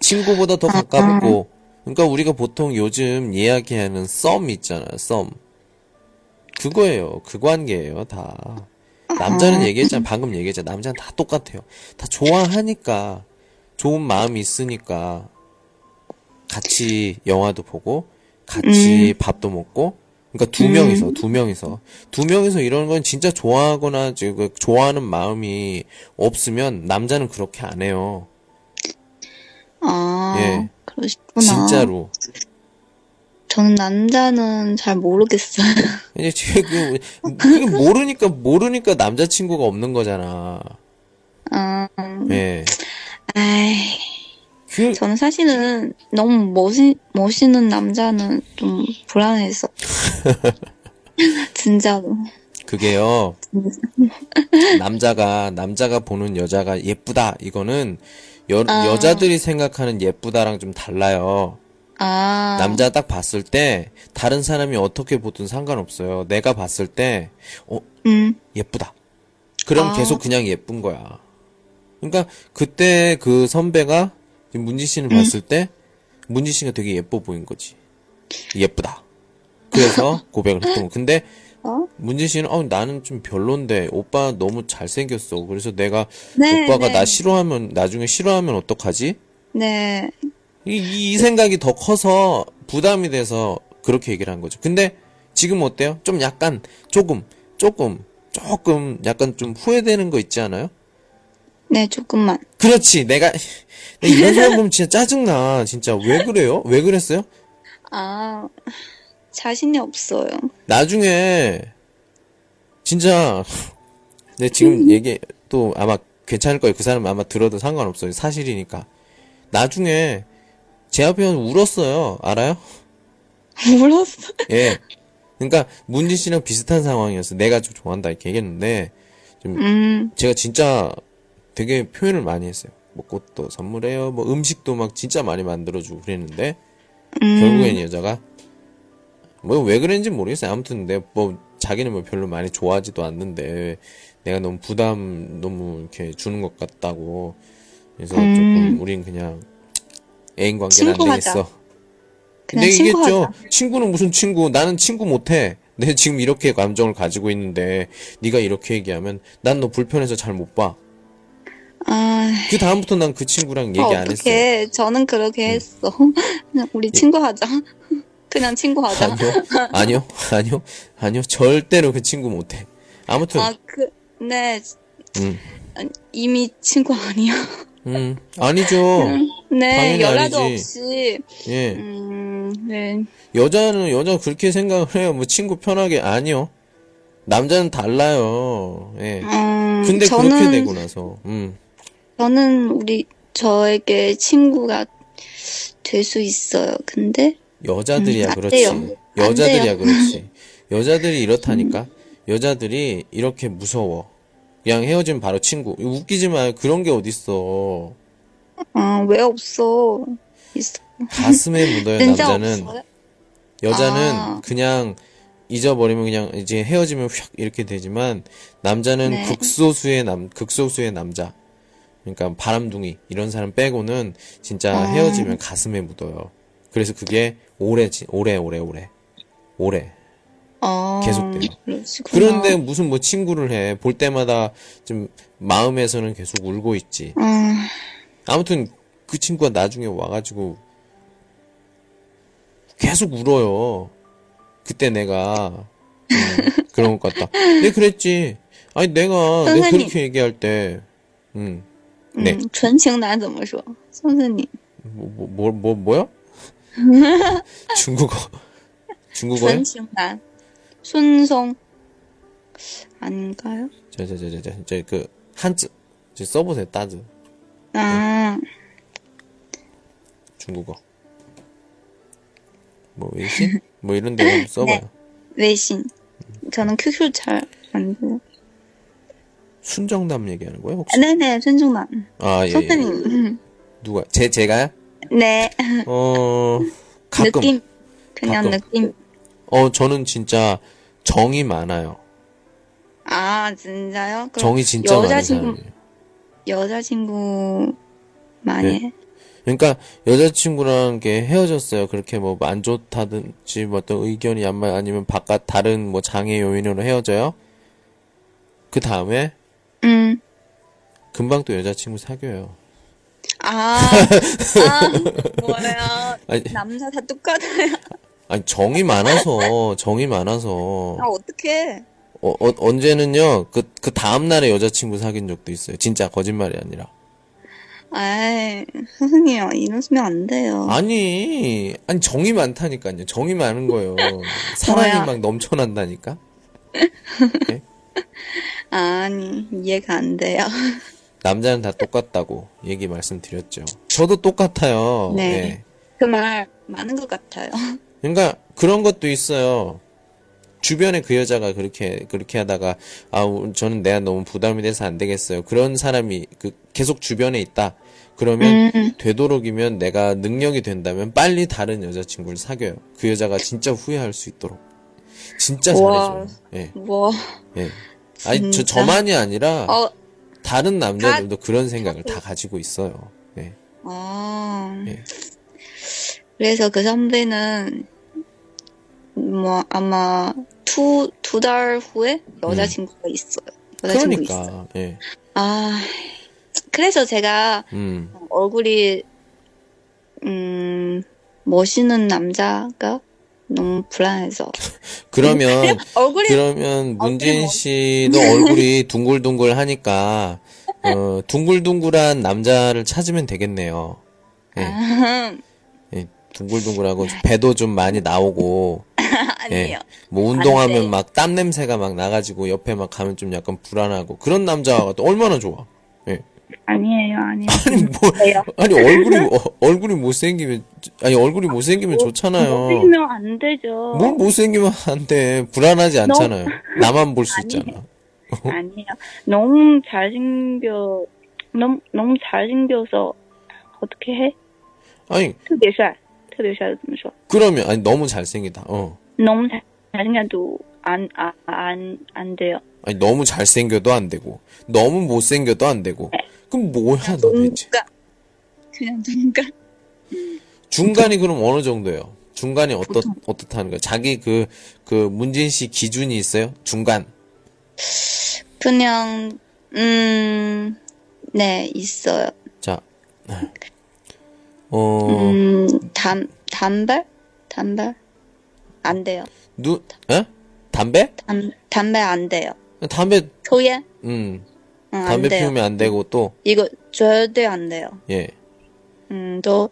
친구보다 더 가깝고. 그러니까 우리가 보통 요즘 이야기하는 썸 있잖아. 썸. 그거예요. 그 관계예요. 다. 남자는 얘기했잖아. 방금 얘기했잖아. 남자는 다 똑같아요. 다 좋아하니까 좋은 마음이 있으니까 같이 영화도 보고 같이 밥도 먹고 그러니까 두 명이서 두 명이서 두 명이서 이런 건 진짜 좋아하거나 지금 좋아하는 마음이 없으면 남자는 그렇게 안 해요. 아, 예. 그러시구나. 진짜로. 저는 남자는 잘 모르겠어요. 이제 지금 그게 모르니까 모르니까 남자친구가 없는 거잖아. 아, 예. 아이, 그 저는 사실은 너무 멋있, 멋있는 남자는 좀 불안해서. 진짜로. 그게요. 남자가 남자가 보는 여자가 예쁘다. 이거는 여, 아. 여자들이 생각하는 예쁘다랑 좀 달라요. 아. 남자 딱 봤을 때 다른 사람이 어떻게 보든 상관없어요. 내가 봤을 때 어, 음. 예쁘다. 그럼 아. 계속 그냥 예쁜 거야. 그러니까 그때 그 선배가 문지 씨를 음. 봤을 때 문지 씨가 되게 예뻐 보인 거지. 예쁘다. 그래서 고백을 했던 거. 근데 어? 문지 씨는 어 나는 좀 별론데 오빠 너무 잘생겼어. 그래서 내가 네, 오빠가 네. 나 싫어하면 나중에 싫어하면 어떡하지? 네. 이, 이- 이 생각이 더 커서 부담이 돼서 그렇게 얘기를 한 거죠. 근데 지금 어때요? 좀 약간 조금 조금 조금 약간 좀 후회되는 거 있지 않아요? 네, 조금만. 그렇지. 내가 내가 이런 사람 보면 진짜 짜증나. 진짜 왜 그래요? 왜 그랬어요? 아. 자신이 없어요. 나중에 진짜 내 지금 얘기 또 아마 괜찮을 거예요. 그 사람 아마 들어도 상관없어요. 사실이니까. 나중에 제 앞에 울었어요. 알아요? 울었어. 예. 그러니까 문진 씨랑 비슷한 상황이었어. 내가 좀 좋아한다 이렇게 얘기했는데 음. 제가 진짜 되게 표현을 많이 했어요. 뭐 꽃도 선물해요. 뭐 음식도 막 진짜 많이 만들어주고 그랬는데 음. 결국엔 여자가 뭐 왜 그랬는지 모르겠어요. 아무튼 내가 뭐 자기는 뭐 별로 많이 좋아하지도 않는데 내가 너무 부담 너무 이렇게 주는 것 같다고 그래서 조금 우린 그냥 애인 관계는 안 음. 되겠어. 얘기했죠. 친구하자. 친구는 무슨 친구? 나는 친구 못해. 내 지금 이렇게 감정을 가지고 있는데 네가 이렇게 얘기하면 난 너 불편해서 잘 못 봐. 아. 그 다음부터 난 그 친구랑 얘기 아, 안. 음. 어떡해. 저는 그렇게 했어. 그냥 우리 친구 하자. 그냥 친구 하자. 아니요, 아니요, 아니요, 아니요. 절대로 그 친구 못해. 아무튼, 아, 그, 네. 음, 이미 친구 아니야. 음, 아니죠. 네, 당연히 연락도 아니지. 없이. 예, 음, 네. 여자는 여자 그렇게 생각을 해요. 뭐 친구 편하게 아니요. 남자는 달라요. 예. 음, 근데 저는, 그렇게 되고 나서, 음, 저는 우리, 저에게 친구가 될 수 있어요. 근데, 여자들이야 음, 안 그렇지. 여자들이야. 그렇지. 여자들이 이렇다니까. 여자들이 이렇게 무서워. 그냥 헤어지면 바로 친구. 웃기지 마요. 그런 게 어딨어. 아, 왜 없어? 있어. 가슴에 묻어요, 남자는. 없어요? 여자는 아. 그냥 잊어버리면 그냥 이제 헤어지면 휙 이렇게 되지만 남자는 네. 극소수의 남 극소수의 남자 그러니까 바람둥이 이런 사람 빼고는 진짜 아. 헤어지면 가슴에 묻어요. 그래서 그게 오래 지- 오래 오래 오래 오래 어, 계속돼요. 그런데 무슨 뭐 친구를 해 볼 때마다 좀 마음에서는 계속 울고 있지. 아, 아무튼 그 친구가 나중에 와가지고 계속 울어요. 그때 내가 음, 그런 것 같다. 네 그랬지. 아니 내가 내가 선생님. 그렇게 얘기할 때, 음, 네, 嗯，纯情男怎么说？宋森你 뭐 뭐 뭐 뭐, 요 중국어 중국어요? 纯情男，孙松 아닌가요? 저저저저저그 한자 저 써보세요 따즈 아, 중국어. 뭐 외신 뭐 이런 데 한번 써봐요. 외신. 저는 QQ 잘 안 돼요. 순정남 얘기하는 거예요 혹시? 네네, 손중남. 아 예. 예. 선생님. 누가 제 제가요? 네, 어 가끔 느낌. 그냥 가끔. 느낌. 어 저는 진짜 정이 많아요. 아, 진짜요? 정이 진짜 여자친구, 사람이에요. 여자친구 많이 네. 해? 그러니까 여자친구랑 이렇게 헤어졌어요. 그렇게 뭐 안 좋다든지 뭐 어떤 의견이 안 맞, 아니면 바깥 다른 뭐 장애 요인으로 헤어져요. 그 다음에 음. 금방 또 여자친구 사귀어요. 아, 아. 아니, 남자 다 똑같아요. 아니 정이 많아서 정이 많아서 아, 어떡해. 어, 어, 언제는요 그 그 다음 날에 여자친구 사귄 적도 있어요. 진짜 거짓말이 아니라. 아이, 선생님, 이러시면 안 돼요. 아니, 아니 정이 많다니까요. 정이 많은 거예요. 사랑이? 막 넘쳐난다니까. 아니, 이해가 안 돼요. 남자는 다 똑같다고 얘기 말씀드렸죠. 저도 똑같아요. 네. 예. 그말 많은 것 같아요. 그러니까 그런 것도 있어요. 주변에 그 여자가 그렇게 그렇게 하다가 아 우- 저는 내가 너무 부담이 돼서 안 되겠어요. 그런 사람이 그 계속 주변에 있다. 그러면 음. 되도록이면 내가 능력이 된다면 빨리 다른 여자친구를 사귀어요. 그 여자가 진짜 후회할 수 있도록. 진짜 우와. 잘해줘요. 예. 뭐, 예. 아니 저 진짜? 저만이 아니라 어, 다른 남자들도 그런 생각을 다 가지고 있어요. 예. 아. 예. 그래서 그 선배는, 뭐, 아마, 두, 두 달 후에 여자친구가 있어요. 여자친구. 그러니까 예. 아, 그래서 제가 음. 얼굴이, 음, 멋있는 남자가 너무 불안해서. 그러면 얼굴이, 그러면 문진 뭐- 씨도 얼굴이 둥글둥글 하니까 어, 둥글둥글한 남자를 찾으면 되겠네요. 예. 예, 둥글둥글하고 배도 좀 많이 나오고 아니에요. 뭐안 운동하면 돼. 막땀 냄새가 막 나가지고 옆에 막 가면 좀 약간 불안하고 그런 남자가 또 얼마나 좋아. 예. 아니에요, 아니에요. 아니 뭐 왜요? 아니 얼굴이 어, 얼굴이 못생기면 아니 얼굴이 못생기면 좋잖아요. 못생기면 안 되죠. 뭘 못생기면 안 돼. 불안하지 않잖아요. 나만 볼 수 아니에요. 있잖아. 아니에요. 너무 잘생겨, 너무, 너무 잘생겨서, 어떻게 해? 아니 特别帅,特别帅的怎么说? 그러면 아니 너무 잘생기다. 어. 너무 잘, 잘생겨도 안, 아, 안, 안 돼요. 아니 너무 잘생겨도 안 되고 너무 못생겨도 안 되고 그럼 뭐야 도대체? 중간. 그냥 중간. 중간이 그럼 어느 정도예요? 중간이 어떻 어떻다는 거야? 자기 그 그 문진 씨 기준이 있어요? 중간. 그냥, 음, 네, 있어요. 자. 어, 음, 담, 단발? 단발? 안 돼요. 누, 에? 담배? 담, 담배 안 돼요. 담배, 초연? 음, 응, 안 담배 돼요. 피우면 안 되고 또, 이거 절대 안 돼요. 예. 음, 또,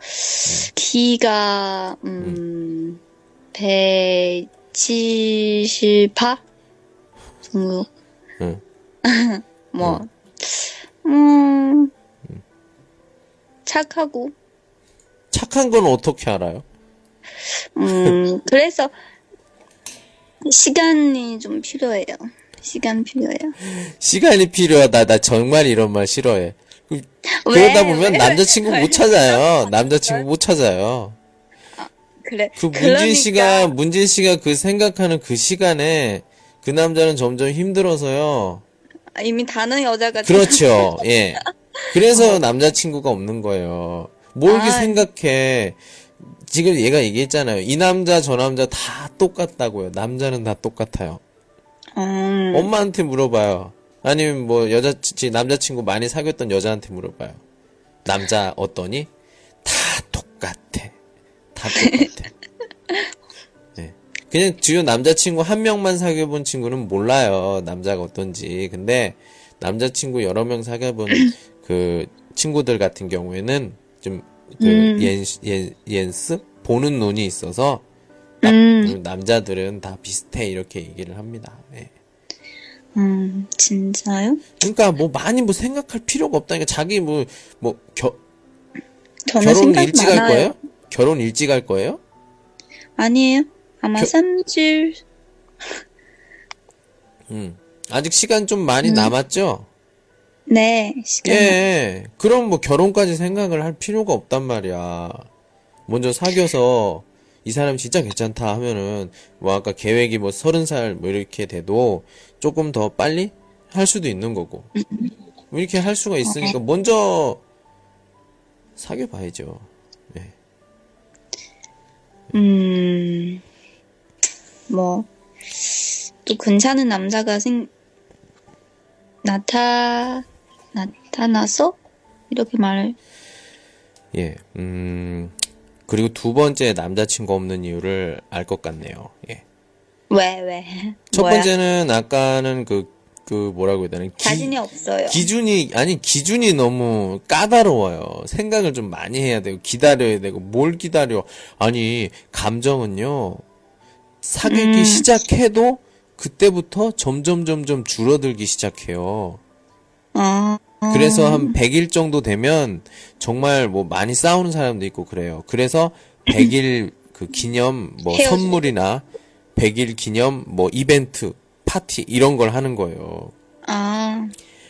키가, 음, 178 정도. 응. 뭐, 음, 착하고, 착한 건 어떻게 알아요? 음, 그래서, 시간이 좀 필요해요. 시간 필요해요. 시간이 필요하다. 나 정말 이런 말 싫어해. 그- 그러다 왜? 보면 왜? 남자친구 못 찾아요. 남자친구 못 찾아요. 그래. 그 문진 그러니까 씨가, 문진 씨가 그 생각하는 그 시간에 그 남자는 점점 힘들어서요. 이미 다른 여자가 그렇죠. 예. 그래서 남자친구가 없는 거예요. 뭘 이렇게 아. 생각해. 지금 얘가 얘기했잖아요. 이 남자, 저 남자 다 똑같다고요. 남자는 다 똑같아요. 음, 엄마한테 물어봐요. 아니면 뭐 여자, 지- 남자친구 많이 사귀었던 여자한테 물어봐요. 남자 어떠니? 다 똑같아. 다 똑같아. 네. 그냥 주요 남자친구 한 명만 사귀어본 친구는 몰라요. 남자가 어떤지. 근데 남자친구 여러 명 사귀어본 그 친구들 같은 경우에는 좀그 음. 옌, 옌스? 보는 눈이 있어서 남, 음. 남자들은 다 비슷해. 이렇게 얘기를 합니다. 예. 음, 진짜요? 그러니까 뭐 많이 뭐 생각할 필요가 없다니까 자기 뭐뭐 저는 결혼 일찍 많아요. 할 거예요? 결혼 일찍 할 거예요? 아니에요. 아마 겨- 3질, 음. 아직 시간 좀 많이 음. 남았죠? 네, 시간. 예. 그럼 뭐 결혼까지 생각을 할 필요가 없단 말이야. 먼저 사귀어서 이 사람 진짜 괜찮다 하면은 뭐 아까 계획이 뭐 서른 살 뭐 이렇게 돼도 조금 더 빨리 할 수도 있는 거고. 뭐 이렇게 할 수가 있으니까 먼저 사귀어 봐야죠. 음, 뭐, 또 괜찮은 남자가 생, 나타, 나타나서? 이렇게 말, 예, 음, 그리고 두 번째 남자친구 없는 이유를 알 것 같네요. 예. 왜, 왜? 첫 뭐야? 번째는 아까는 그, 그 뭐라고 해야 되나. 기, 자신이 없어요. 기준이, 아니, 기준이 너무 까다로워요. 생각을 좀 많이 해야 되고, 기다려야 되고, 뭘 기다려. 아니, 감정은요, 사귀기 음. 시작해도, 그때부터 점점 점점 줄어들기 시작해요. 어, 그래서 한 100일 정도 되면 정말 뭐 많이 싸우는 사람도 있고 그래요. 그래서 100일 그 기념 뭐. 선물이나 100일 기념 뭐 이벤트, 파티 이런 걸 하는 거예요. 아,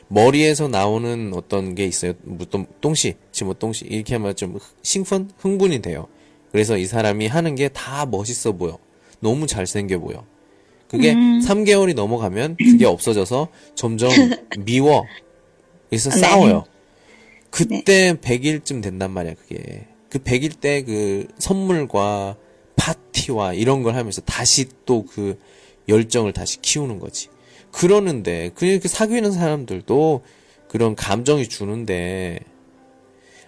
머리에서 나오는 어떤 게 있어요. 뭐 똥- 똥시, 지금 똥시 이렇게 하면 좀兴奋, 흥분이 돼요. 그래서 이 사람이 하는 게 다 멋있어 보여. 너무 잘생겨 보여. 그게 3개월이 넘어가면 그게 없어져서 점점 미워. 그래서 네. 싸워요. 그때 100일쯤 된단 말이야, 그게. 그 100일 때 그 선물과 파티와 이런 걸 하면서 다시 또 그 열정을 다시 키우는 거지. 그러는데, 그렇게 사귀는 사람들도 그런 감정이 주는데,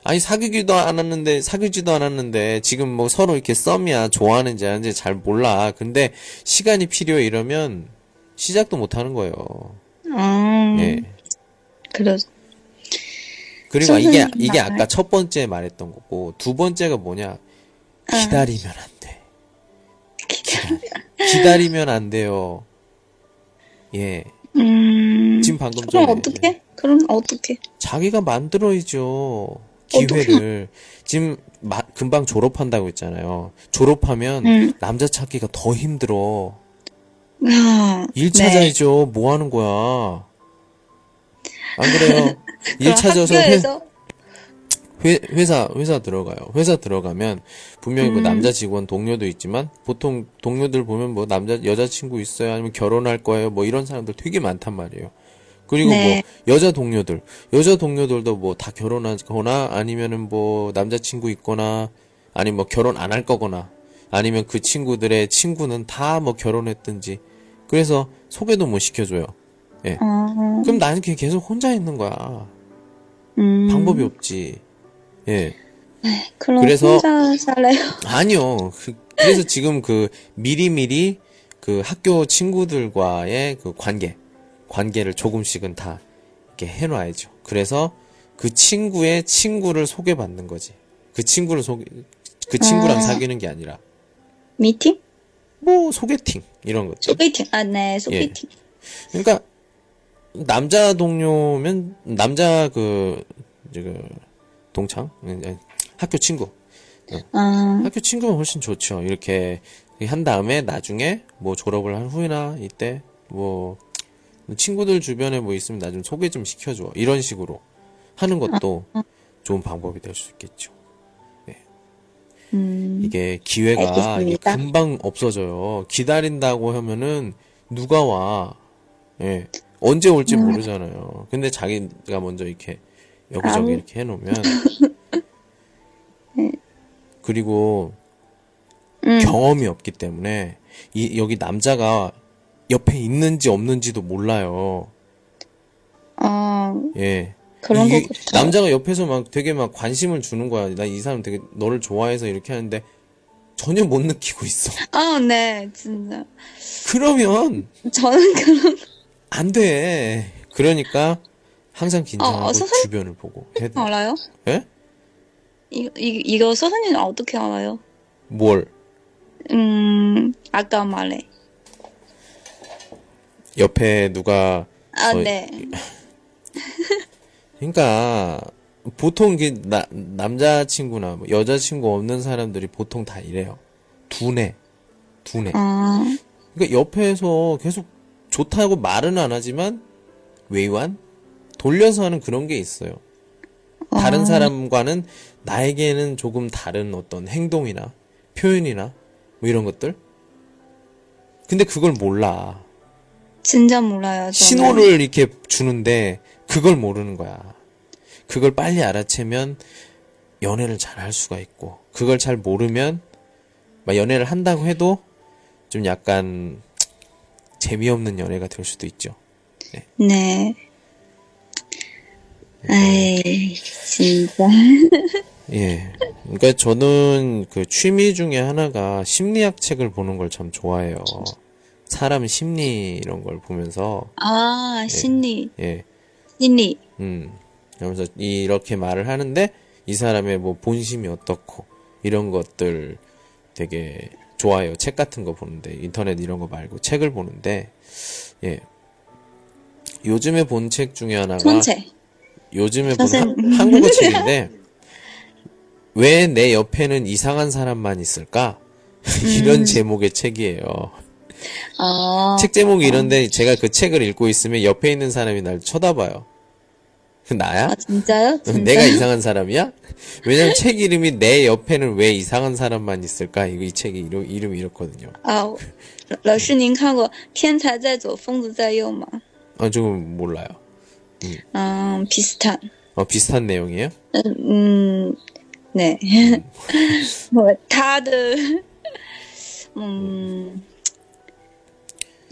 아니, 사귀기도 않았는데, 사귀지도 않았는데, 지금 뭐 서로 이렇게 썸이야, 좋아하는지 아닌지 잘 몰라. 근데 시간이 필요해 이러면 시작도 못 하는 거예요. 음, 예. 그래. 그리고 이게, 선생님 이게 말. 아까 첫 번째 말했던 거고, 두 번째가 뭐냐. 기다리면 안 돼. 기다리, 기다리면 안 돼요. 예. 음, 지금 방금 그럼 전에. 어떻게? 그럼 어떻게? 자기가 만들어야죠. 기회를. 지금 마- 금방 졸업한다고 했잖아요. 졸업하면 음. 남자 찾기가 더 힘들어. 아, 일 네. 찾아야죠. 뭐 하는 거야. 안 그래요? 일 그럼 찾아서 회, 회, 회사, 회사 들어가요. 회사 들어가면 분명히 음. 뭐 남자 직원 동료도 있지만 보통 동료들 보면 뭐 남자, 여자 친구 있어요? 아니면 결혼할 거예요? 뭐 이런 사람들 되게 많단 말이에요. 그리고 네. 뭐 여자 동료들, 여자 동료들도 뭐 다 결혼하거나 아니면은 뭐 남자 친구 있거나 아니면 뭐 결혼 안 할 거거나 아니면 그 친구들의 친구는 다 뭐 결혼했든지 그래서 소개도 못 시켜줘요. 예. 어, 그럼 나는 그냥 계속 혼자 있는 거야. 음, 방법이 없지. 예. 그럼 그래서- 혼자 살래요. 아니요. 그, 래서 지금 그 미리미리 그 학교 친구들과의 그 관계, 관계를 조금씩은 다 이렇게 해놔야죠. 그래서 그 친구의 친구를 소개받는 거지. 그 친구를 소개, 그 친구랑 아. 사귀는 게 아니라 미팅? 뭐 소개팅 이런 것들. 소개팅. 아, 네, 소개팅. 그러니까 남자 동료면 남자 그, 이제 그 동창 학교 친구 아, 학교 친구면 훨씬 좋죠. 이렇게 한 다음에 나중에 뭐 졸업을 한 후에나 이때 뭐 친구들 주변에 뭐 있으면 나 좀 소개 좀 시켜줘. 이런 식으로 하는 것도 좋은 방법이 될 수 있겠죠. 음, 이게 기회가 이게. 금방 없어져요. 기다린다고 하면은 누가 와? 예. 언제 올지 음. 모르잖아요. 근데 자기가 먼저 이렇게 여기저기 아우. 이렇게 해놓으면 그리고 음, 경험이 없기 때문에 이 여기 남자가 옆에 있는지 없는지도 몰라요. 어, 예. 그런 거 그렇죠. 남자가 옆에서 막 되게 막 관심을 주는 거야. 나 이 사람 되게 너를 좋아해서 이렇게 하는데 전혀 못 느끼고 있어. 아, 네, 진짜. 그러면 저는 그런 안 돼. 그러니까 항상 긴장하고 어, 선생님- 주변을 보고 해야 돼. 거 알아요? 예? 이, 이, 이거 선생님 어떻게 알아요? 뭘? 음, 아까 말해. 옆에 누가 아, 저- 네. 그러니까 보통 이게 나, 남자친구나 뭐 여자친구 없는 사람들이 보통 다 이래요. 두뇌. 두뇌. 아, 그러니까 옆에서 계속 좋다고 말은 안 하지만 외관 돌려서 하는 그런 게 있어요. 다른 아. 사람과는 나에게는 조금 다른 어떤 행동이나 표현이나 뭐 이런 것들. 근데 그걸 몰라. 진짜 몰라요. 저는. 신호를 이렇게 주는데 그걸 모르는 거야. 그걸 빨리 알아채면 연애를 잘 할 수가 있고 그걸 잘 모르면 막 연애를 한다고 해도 좀 약간 재미없는 연애가 될 수도 있죠. 네. 에이, 진짜. 예. 그러니까 저는 그 취미 중에 하나가 심리학 책을 보는 걸 참 좋아해요. 사람 심리 이런 걸 보면서 아, 심리, 예. 심리. 음. 그러면서 이렇게 말을 하는데 이 사람의 뭐 본심이 어떻고 이런 것들 되게 좋아해요. 책 같은 거 보는데 인터넷 이런 거 말고 책을 보는데 예. 요즘에 본 책 중에 하나가. 요즘에 본 선생님. 한, 한국어 책인데 왜 내 옆에는 이상한 사람만 있을까? 이런 제목의 책이에요. 아, 책 제목이 이런데 제가 그 책을 읽고 있으면 옆에 있는 사람이 날 쳐다봐요. 그 나야? 아 진짜요? 진짜? 내가 이상한 사람이야? 왜냐면 책 이름이 내 옆에는 왜 이상한 사람만 있을까? 이거 이 책이 이름, 이름이 이렇거든요. 啊，老师您看过《天才在左，疯子在右》吗？ 아, 조금 몰라요. 嗯，비슷한。 어, 비슷한 내용이에요? 음, 네. 뭐, 他的，嗯，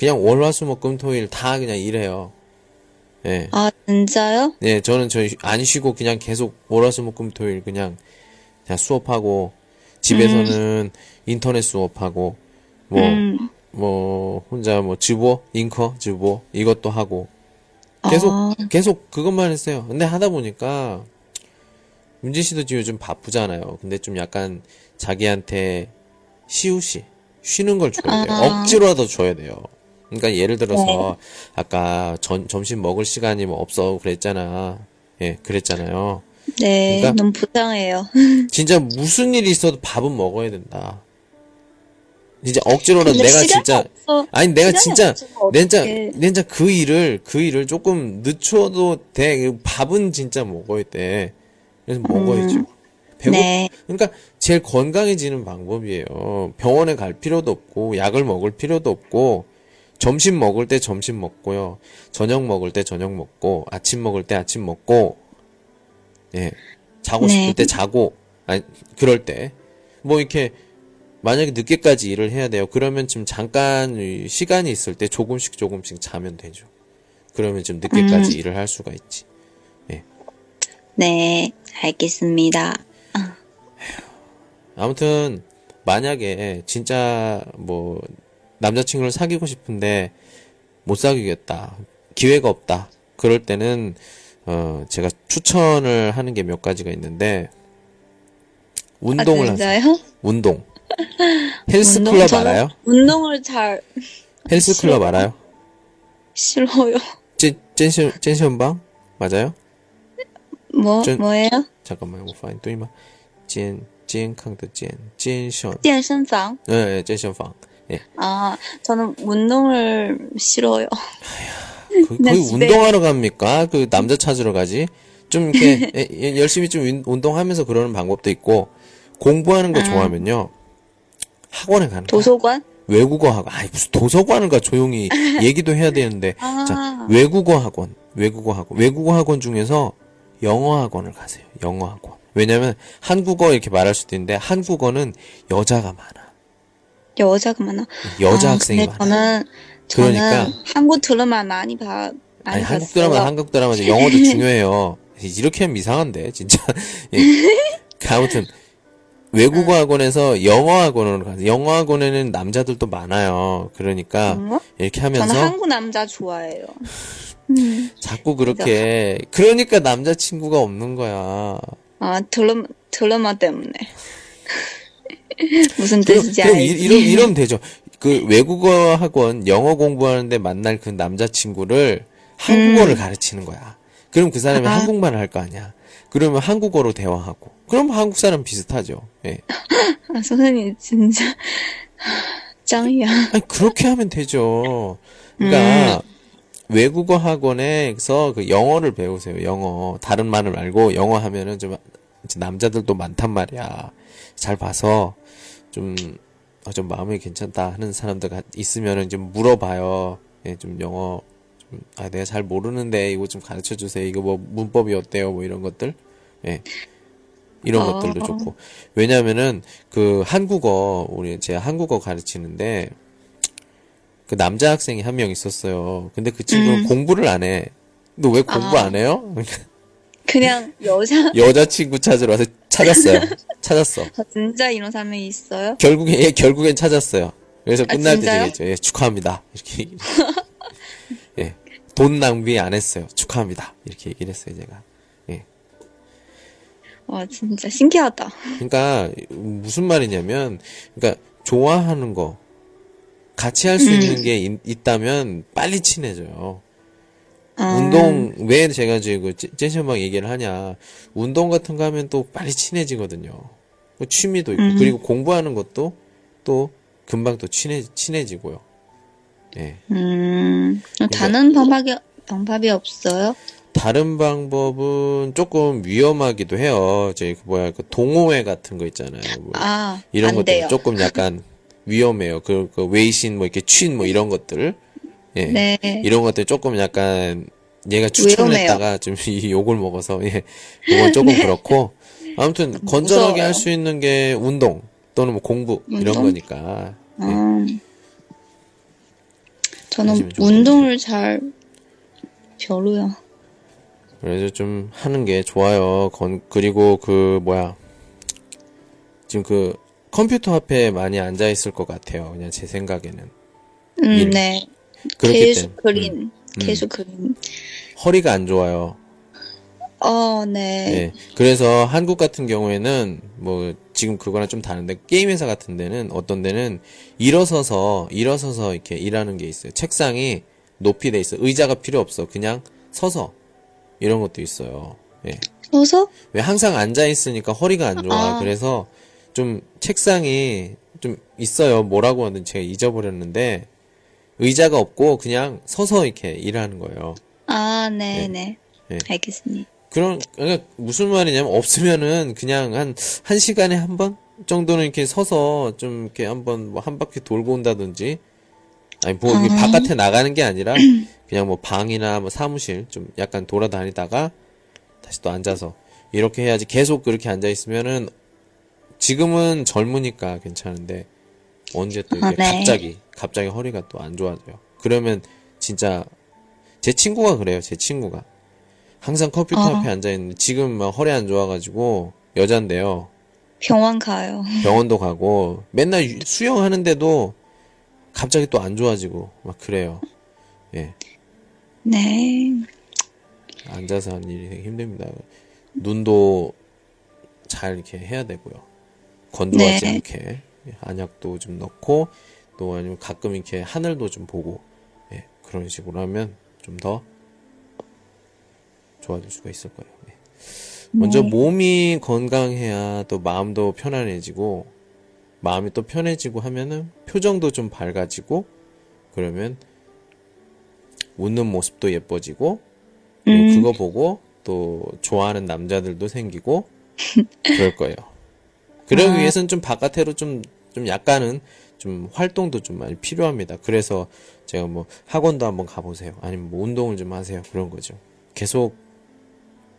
그냥 월화수목금토일 다 그냥 일해요. 예. 아 진짜요? 네, 저는 저 안 쉬고 그냥 계속 월화수목금토일 그냥 그냥 수업하고 집에서는 음. 인터넷 수업하고 뭐뭐 음. 뭐 혼자 뭐 주보 잉커 주보 이것도 하고 계속 아. 계속 그것만 했어요. 근데 하다 보니까 문진 씨도 지금 요즘 바쁘잖아요. 근데 좀 약간 자기한테 시우시 쉬는 걸 줘야 돼요. 아. 억지로라도 줘야 돼요. 그러니까 예를 들어서 네. 아까 전, 점심 먹을 시간이 뭐 없어 그랬잖아. 예, 그랬잖아요. 네, 그러니까- 너무 불쌍해요. 진짜 무슨 일이 있어도 밥은 먹어야 된다. 진짜 근데 내가 진짜 없어. 아니 내가 진짜 진짜. 진짜 그 일을 그 일을 조금 늦춰도 돼. 그 밥은 진짜 먹어야 돼. 그래서 먹어야죠. 배고 네. 그러니까 제일 건강해지는 방법이에요. 병원에 갈 필요도 없고 약을 먹을 필요도 없고 점심 먹을 때 점심 먹고요. 저녁 먹을 때 저녁 먹고 아침 먹을 때 아침 먹고 예. 자고 네. 싶을 때 자고 아니 그럴 때 뭐 이렇게 만약에 늦게까지 일을 해야 돼요. 그러면 지금 잠깐 이 시간이 있을 때 조금씩 조금씩 자면 되죠. 그러면 좀 늦게까지 일을 할 수가 있지. 네, 알겠습니다. 아무튼 만약에 진짜 뭐 남자친구를 사귀고 싶은데 못 사귀겠다. 기회가 없다. 그럴 때는 어 제가 추천을 하는 게 몇 가지가 있는데 운동을 아, 하세요. 진짜요? 운동. 헬스클럽 저는 알아요? 운동을 잘 헬스클럽 싫어요. 알아요? 싫어요. 健健身健身房 맞아요? 뭐 전- 뭐예요? 잠깐만요. 我发音对吗?健健康的健健身健身房 네, 健身房. 예. 아, 저는 운동을 싫어요. 거- 그냥 거기 집에- 운동하러 갑니까? 그 남자 찾으러 가지? 좀 이렇게 예, 예, 열심히 좀 운- 운동하면서 그러는 방법도 있고 공부하는 거 좋아하면요 학원에 가는 거야. 도서관? 외국어 학원. 아니 무슨 도서관을 가 조용히 얘기도 해야 되는데 아. 자 외국어 학원, 외국어 학원, 외국어 학원 중에서 영어 학원을 가세요. 영어 학원. 왜냐면 한국어 이렇게 말할 수도 있는데 한국어는 여자가 많아. 여자가 많아. 여자 아, 학생이 근데 많아. 저는 저는 그러니까- 한국 드라마 많이 봐. 많이 아니 한국 봤어요. 드라마 한국 드라마 영어도 중요해요. 이렇게 하면 이상한데 진짜. 예. 아무튼 외국어 학원에서 영어 학원으로 가서 영어 학원에는 남자들도 많아요. 그러니까 어? 이렇게 저는 하면서 한국 남자 좋아해요. 자꾸 그렇게 그러니까 남자 친구가 없는 거야. 아, 드라마, 드라마 때문에. 무슨 그럼, 뜻인지 그럼 알지? 이, 이러, 이러면 되죠. 그 외국어 학원 영어 공부하는데 만날 그 남자친구를 한국어를 가르치는 거야. 그럼 그 사람이 음. 아. 한국말을 할 거 아니야. 그러면 한국어로 대화하고. 그럼 한국 사람 비슷하죠. 예. 아, 선생님, 진짜. 짱이야. 아니, 그렇게 하면 되죠. 그러니까 외국어 학원에서 그 영어를 배우세요. 영어. 다른 말을 말고 영어 하면은 좀 남자들도 많단 말이야. 잘 봐서 좀, 아, 좀 마음이 괜찮다 하는 사람들 가- 있으면은 좀 물어봐요. 예, 좀 영어 좀, 아, 내가 잘 모르는데 이거 좀 가르쳐 주세요. 이거 뭐 문법이 어때요? 뭐 이런 것들. 예. 이런 어. 것들도 좋고. 왜냐면은 그 한국어, 우리 제가 한국어 가르치는데 그 남자 학생이 한 명 있었어요. 근데 그 친구는 공부를 안 해. 너 왜 공부 아. 안 해요? 그냥 여자, 여자친구 찾으러 와서 찾았어요. 찾았어. 아, 진짜 이런 사람이 있어요? 결국에, 예, 결국엔 찾았어요. 그래서 아, 끝날 때 진짜요? 얘기했죠. 예, 축하합니다. 이렇게. 돈 낭비 안 했어요. 축하합니다. 이렇게 얘기를 했어요, 제가. 예. 와, 진짜 신기하다. 그러니까 무슨 말이냐면 그러니까 좋아하는 거 같이 할 수 있는 게 있, 있다면 빨리 친해져요. 아, 운동 왜 제가 지금 젠션방 얘기를 하냐. 운동 같은 거 하면 또 빨리 친해지거든요. 뭐 취미도 있고. 그리고 공부하는 것도 또 금방 또 친해 친해지고요. 예. 음, 다른 방법이, 방법이 없어요? 다른 방법은 조금 위험하기도 해요. 저희 그 뭐야 그 동호회 같은 거 있잖아요. 뭐 아, 이런 안 것들. 조금 약간 위험해요. 그, 그 웨이신 뭐 이렇게 취인 뭐 이런 것들 예 네. 이런 것들 조금 약간 얘가 추천을 위험해요. 했다가 좀 이 욕을 먹어서 예 그건 조금 그렇고 아무튼 건전하게. 할 수 있는 게 운동 또는 뭐 공부 이런 운동? 거니까 예. 아, 저는 운동을 잘 별로요. 그래서 좀 하는 게 좋아요 건 그리고 그 뭐야 지금 그 컴퓨터 앞에 많이 앉아 있을 것 같아요 그냥 제 생각에는 음, 일. 네. 계속 때문에 그림, 음. 계속 그림. 허리가 안 좋아요 어, 네. 예. 그래서 한국 같은 경우에는 뭐 지금 그거랑 좀 다른데 게임 회사 같은 데는 어떤 데는 일어서서 일어서서 이렇게 일하는 게 있어요. 책상이 높이 돼 있어. 의자가 필요 없어. 그냥 서서 이런 것도 있어요. 예. 서서? 왜 항상 앉아 있으니까 허리가 안 좋아. 아. 그래서 좀 책상이 좀 있어요. 뭐라고 하는지 제가 잊어버렸는데 의자가 없고 그냥 서서 이렇게 일하는 거예요. 아, 네, 예. 네. 예. 알겠습니다. 그런, 그러니까 무슨 말이냐면 없으면은 그냥 한, 한 시간에 한 번 정도는 이렇게 서서 좀 이렇게 한번 뭐 한 바퀴 돌고 온다든지 아니 뭐 이게 바깥에 나가는 게 아니라 그냥 뭐 방이나 뭐 사무실 좀 약간 돌아다니다가 다시 또 앉아서 이렇게 해야지 계속 그렇게 앉아 있으면은 지금은 젊으니까 괜찮은데 언제 또 이게 아, 네. 갑자기 갑자기 허리가 또 안 좋아져요. 그러면 진짜 제 친구가 그래요. 제 친구가 항상 컴퓨터 어. 앞에 앉아 있는데 지금 막 허리 안 좋아가지고 여잔데요. 병원 가요. 병원도 가고 맨날 유- 수영하는데도 갑자기 또 안 좋아지고 막 그래요. 예. 네. 앉아서 하는 일이 되게 힘듭니다. 눈도 잘 이렇게 해야 되고요. 건조하지 네. 않게 예, 안약도 좀 넣고 또 아니면 가끔 이렇게 하늘도 좀 보고 예, 그런 식으로 하면 좀 더 좋아질 수가 있을 거예요. 예. 먼저 몸이 건강해야 또 마음도 편안해지고 마음이 또 편해지고 하면은 표정도 좀 밝아지고 그러면 웃는 모습도 예뻐지고 그리고 음. 그거 보고 또 좋아하는 남자들도 생기고 그럴 거예요. 그러기 아. 위해서는 좀 바깥으로 좀, 좀 약간은 좀 활동도 좀 많이 필요합니다. 그래서 제가 뭐 학원도 한번 가보세요. 아니면 뭐 운동을 좀 하세요. 그런 거죠. 계속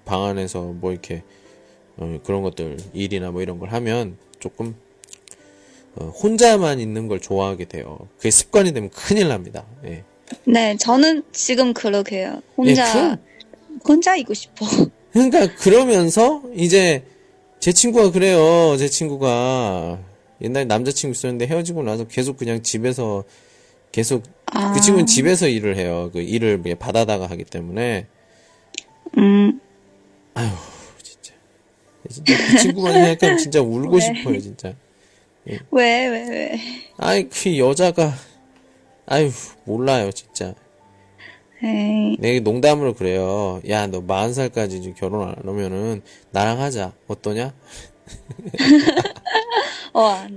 방 안에서 뭐 이렇게 어, 그런 것들 일이나 뭐 이런 걸 하면 조금 어, 혼자만 있는 걸 좋아하게 돼요. 그게 습관이 되면 큰일 납니다. 예. 네, 저는 지금 그렇게 해요. 혼자, 예, 그럼- 혼자 있고 싶어. 그러니까 그러면서 이제 제 친구가 그래요. 제 친구가 옛날에 남자친구 있었는데 헤어지고 나서 계속 그냥 집에서 계속 아, 그 친구는 집에서 일을 해요. 그 일을 받아다가 하기 때문에 음, 진짜 진짜 그 친구만 생각하면 진짜 울고 왜? 싶어요, 진짜. 왜, 왜, 왜. 아이 그 여자가 아유 몰라요, 진짜. 에이, 내가 농담으로 그래요. 야, 너 40살까지 결혼 안 하면은 나랑 하자. 어떠냐? 와,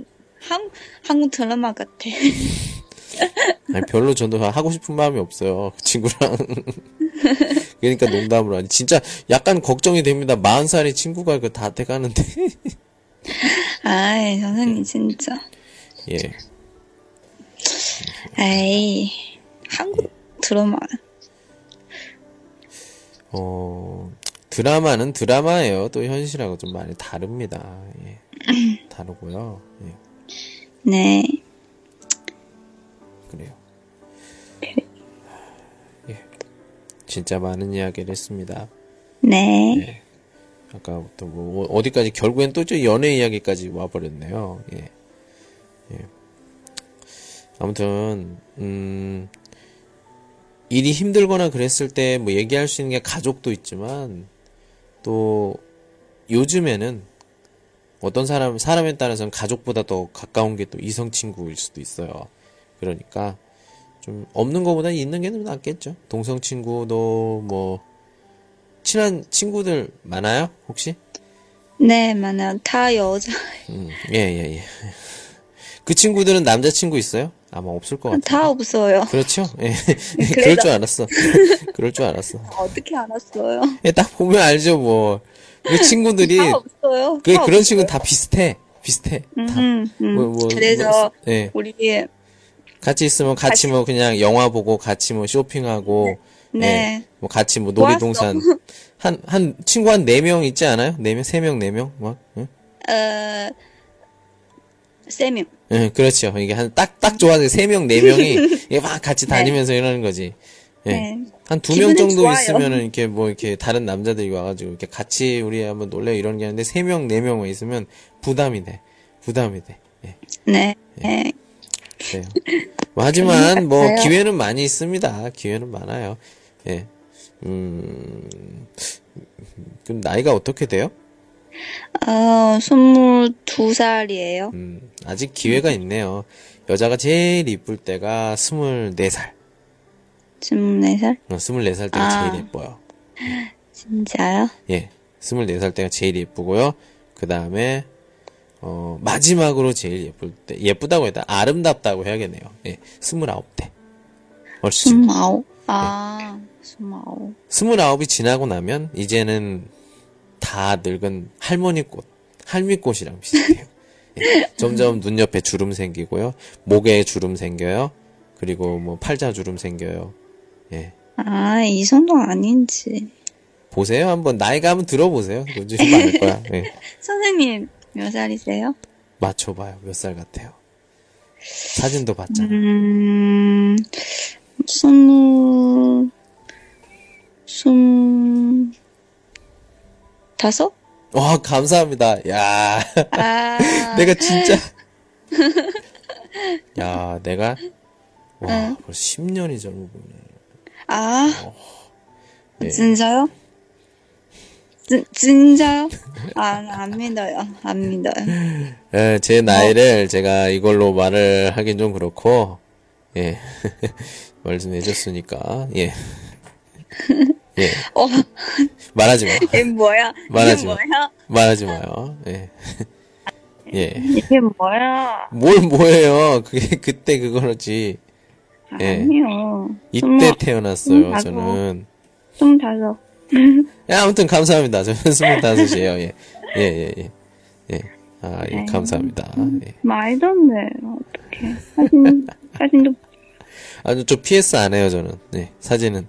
한, 한국 드라마 같아. 아니, 별로 저도 하고 싶은 마음이 없어요. 그 친구랑. 그러니까 농담으로 하니. 진짜 약간 걱정이 됩니다. 40살의 친구가 그 다 돼가는데. 아이, 선생님, 진짜. 예. 에이, 한국 드라마. 어, 드라마는 드라마예요. 또 현실하고 좀 많이 다릅니다. 예. 다르고요. 예. 네. 그래요. 예. 진짜 많은 이야기를 했습니다. 네. 아까부터 뭐 어디까지 결국엔 또 저 연애 이야기까지 와버렸네요. 예. 예. 아무튼 음 일이 힘들거나 그랬을 때 뭐 얘기할 수 있는 게 가족도 있지만 또 요즘에는 어떤 사람 사람에 따라서는 가족보다 더 가까운 게 또 이성 친구일 수도 있어요. 그러니까 좀 없는 것보다 있는 게 낫겠죠. 동성 친구도 뭐 친한 친구들 많아요? 혹시? 네, 많아요. 다 여자. 음, 예, 예, 예. 그 친구들은 남자친구 있어요? 아마 없을 것 같아요. 다 없어요. 그렇죠? 예. 그럴 줄 알았어. 그럴 줄 알았어. 어떻게 알았어요? 예, 딱 보면 알죠, 뭐. 그 친구들이, 다 없어요. 그, 다 그런 없어요. 친구는 다 비슷해. 비슷해. 다. 음, 음. 뭐, 뭐, 그래서 뭐, 예. 우리 같이 있으면 같이 뭐 그냥 영화 보고 같이 뭐 쇼핑하고, 네. 예. 뭐 같이 뭐 놀이동산. 한, 한, 친구 한 네 명 있지 않아요? 네 명, 세 명, 네 명? 막, 응? 어, 세 명. 예, 그렇죠. 이게 한, 딱, 딱 좋아서 세 명, 네 명이, 이게 막 같이 다니면서 이러는 거지. 예. 네. 한두 명 정도 좋아요. 있으면은 이렇게 뭐 이렇게 다른 남자들이 와가지고 이렇게 같이 우리 한번 놀래 이런 게 하는데 세 명, 네 명만 있으면 부담이 돼. 부담이 돼. 예, 네. 네. 그래요. 뭐 하지만 뭐 같아요. 기회는 많이 있습니다. 기회는 많아요. 예. 음, 그럼 나이가 어떻게 돼요? 어, 22살이에요. 음, 아직 기회가 있네요. 여자가 제일 이쁠 때가 24살. 24살? 어, 24살 때가 아. 제일 예뻐요. 진짜요? 예, 24살 때가 제일 예쁘고요. 그 다음에, 어, 마지막으로 제일 예쁠 때, 예쁘다고 했다. 아름답다고 해야겠네요. 예, 29대. 옳지. 29. 아, 29. 29이 지나고 나면, 이제는 다 늙은 할머니꽃, 할미꽃이랑 비슷해요. 예, 점점 눈 옆에 주름 생기고요. 목에 주름 생겨요. 그리고 뭐 팔자 주름 생겨요. 예. 아, 이 정도 아닌지. 보세요. 한번 나이가 한번 들어보세요. 그거 좀 많을 거야. 예. 선생님, 몇 살이세요? 맞춰봐요. 몇 살 같아요? 사진도 봤잖아. 음, 스무, 스무, 다섯? 와, 감사합니다. 야, 아, 내가 진짜. 야, 내가. 와, 벌써 10년이 젊어 보이네. 아, 예. 진짜요? 진, 진짜요? 아, 안 믿어요. 안 믿어요. 예, 제 나이를 제가 이걸로 말을 하긴 좀 그렇고, 예. 말씀해줬으니까, 예. 예. 어, 말하지 마. 이게 뭐야? 말하지 마. 뭐야? 말하지 마요. 예. 예. 이게 뭐야? 뭘 뭐예요? 그게 그때 그거지. 예. 아니요. 이때 태어났어요. 저는. 스물다섯. 야, 아무튼 감사합니다. 저는 스물다섯이에요. 예. 예, 예, 예. 예. 아, 예, 감사합니다. 예. 말도 안 돼. 어떡해. 사진, 사진도, 아, 저 PS 안 해요, 저는. 네, 사진은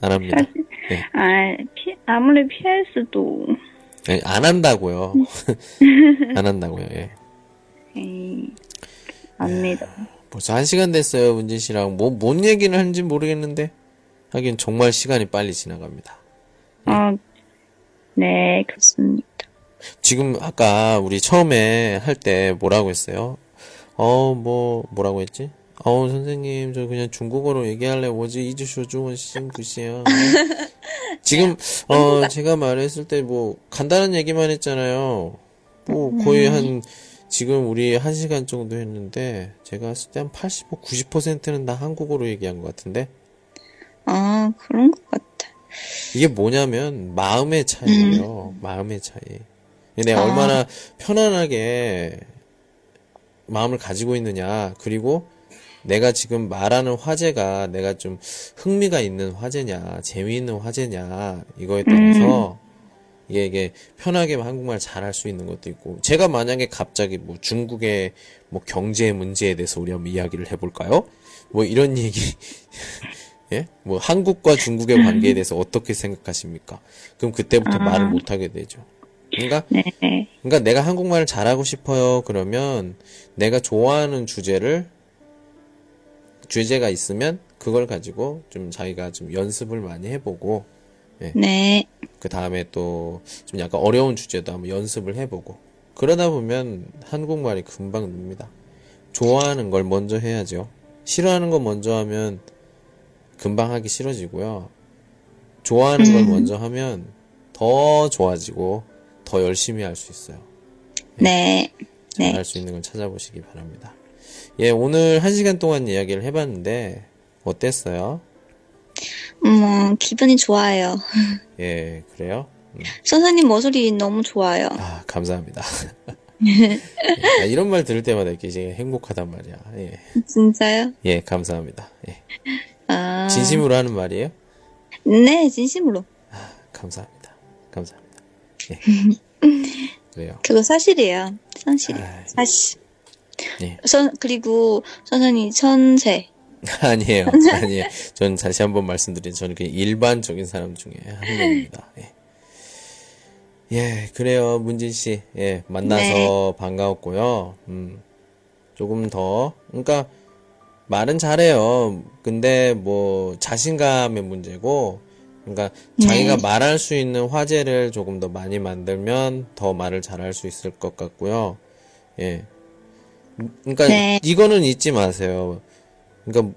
안 합니다. 사진. 예. 아, 피, 아무리 PS도, 예, 안 한다고요. 안 한다고요, 예. 에이, 안 믿어. 벌써 한 시간 됐어요, 문진 씨랑. 뭐, 뭔 얘기를 하는지 모르겠는데. 하긴 정말 시간이 빨리 지나갑니다. 아, 네, 그렇습니다. 지금 아까 우리 처음에 할 때 뭐라고 했어요? 어, 뭐, 뭐라고 했지? 어, 선생님, 저 그냥 중국어로 얘기할래. 뭐지? 이주쇼 중원 시구시야. 지금, 어, 제가 말했을 때 뭐, 간단한 얘기만 했잖아요. 뭐, 거의 한, 지금 우리 한 시간 정도 했는데, 제가 했을 때 한 85, 90%는 다 한국어로 얘기한 것 같은데? 아, 그런 것 같아. 이게 뭐냐면 마음의 차이예요. 마음의 차이. 내가 아. 얼마나 편안하게 마음을 가지고 있느냐. 그리고 내가 지금 말하는 화제가 내가 좀 흥미가 있는 화제냐, 재미있는 화제냐 이거에 따라서 이게, 이게 편하게 한국말 잘할 수 있는 것도 있고 제가 만약에 갑자기 뭐 중국의 뭐 경제 문제에 대해서 우리 한번 이야기를 해볼까요? 뭐 이런 얘기 예? 뭐 한국과 중국의 관계에 대해서 어떻게 생각하십니까? 그럼 그때부터 아. 말을 못 하게 되죠. 그러니까 네. 그러니까 내가 한국말을 잘하고 싶어요. 그러면 내가 좋아하는 주제를 주제가 있으면 그걸 가지고 좀 자기가 좀 연습을 많이 해보고 네. 그 다음에 또 좀 약간 어려운 주제도 한번 연습을 해보고 그러다 보면 한국말이 금방 늡니다. 좋아하는 걸 먼저 해야죠. 싫어하는 거 먼저 하면 금방 하기 싫어지고요. 좋아하는 걸 음. 먼저 하면 더 좋아지고 더 열심히 할 수 있어요. 네. 네. 잘할 수 있는 걸 찾아보시기 바랍니다. 예, 오늘 한 시간 동안 이야기를 해봤는데 어땠어요? 음, 기분이 좋아요. 예, 그래요? 선생님 목소리 너무 좋아요. 아, 감사합니다. 예, 아, 이런 말 들을 때마다 이렇게 이제 행복하단 말이야. 예, 진짜요? 예, 감사합니다. 예. 아. 진심으로 하는 말이에요? 네, 진심으로. 감사합니다. 감사합니다. 예. 그래요. 그거 사실이에요. 사실. 아이. 사실. 예. 선, 그리고 선생님 천재. 아니에요. 아니에요. 전 다시 한번 말씀드린 저는 그냥 일반적인 사람 중에 한 명입니다. 예. 예, 그래요. 문진 씨. 예, 만나서 반가웠고요. 음. 조금 더 그러니까 말은 잘해요. 근데 뭐 자신감의 문제고 그러니까 자기가 말할 수 있는 화제를 조금 더 많이 만들면 더 말을 잘할 수 있을 것 같고요. 예. 그러니까 네. 이거는 잊지 마세요. 그러니까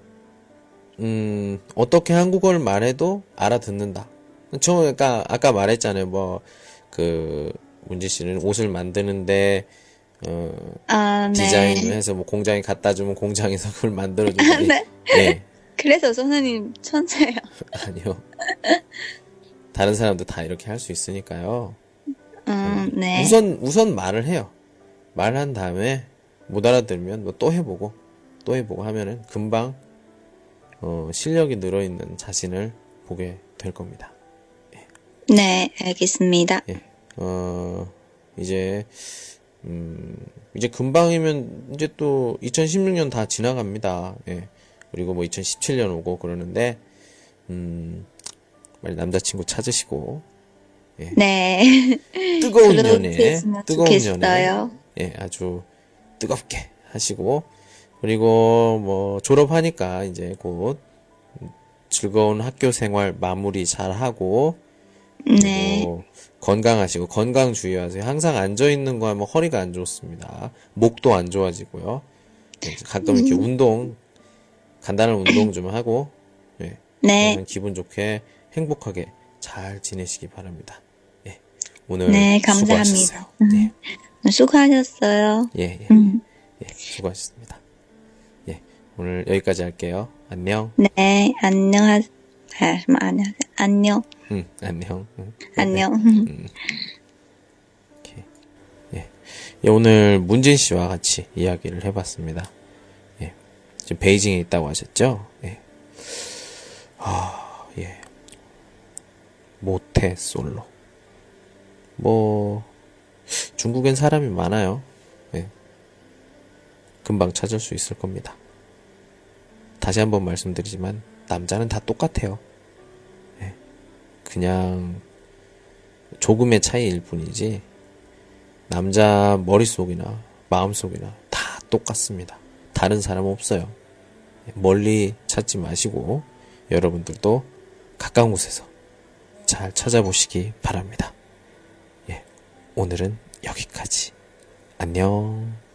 음, 어떻게 한국어를 말해도 알아듣는다. 저, 그러니까, 아까 말했잖아요. 뭐, 그, 문지 씨는 옷을 만드는데, 어, 아, 네. 디자인을 해서 뭐 공장에 갖다 주면 공장에서 그걸 만들어주고. 네. 예. 그래서 선생님 천재예요. 아니요. 다른 사람도 다 이렇게 할 수 있으니까요. 음, 네. 우선, 우선 말을 해요. 말한 다음에 못 알아들면 뭐 또 해보고, 또 해보고 하면은 금방, 어, 실력이 늘어있는 자신을 보게 될 겁니다. 네, 알겠습니다. 예. 어, 이제, 음, 이제 금방이면 이제 또 2016년 다 지나갑니다. 예. 그리고 뭐 2017년 오고 그러는데, 음, 빨리 남자친구 찾으시고, 네. 뜨거운 연애, 뜨거운 연애, 좋겠어요. 예, 아주 뜨겁게 하시고, 그리고 뭐 졸업하니까 이제 곧 즐거운 학교 생활 마무리 잘 하고, 네. 그리고 건강하시고 건강 주의하세요. 항상 앉아 있는 거 하면 허리가 안 좋습니다. 목도 안 좋아지고요. 예, 가끔 이렇게 운동 간단한 운동 좀 하고 예, 네. 그러면 기분 좋게 행복하게 잘 지내시기 바랍니다. 예, 오늘 네, 수고하셨어요. 감사합니다. 예, 수고하셨어요. 예, 예, 음. 예, 수고하셨습니다. 예, 오늘 여기까지 할게요. 안녕. 네, 안녕하, 아, 뭐, 안녕, 안녕, 응, 안녕. 응. 안녕. 예, 오늘 문진 씨와 같이 이야기를 해봤습니다. 예, 지금 베이징에 있다고 하셨죠? 예. 아, 예. 모태 솔로. 뭐, 중국엔 사람이 많아요. 예. 금방 찾을 수 있을 겁니다. 다시 한번 말씀드리지만, 남자는 다 똑같아요. 예. 그냥, 조금의 차이일 뿐이지, 남자 머릿속이나 마음속이나 다 똑같습니다. 다른 사람 없어요. 멀리 찾지 마시고 여러분들도 가까운 곳에서 잘 찾아보시기 바랍니다. 예, 오늘은 여기까지. 안녕.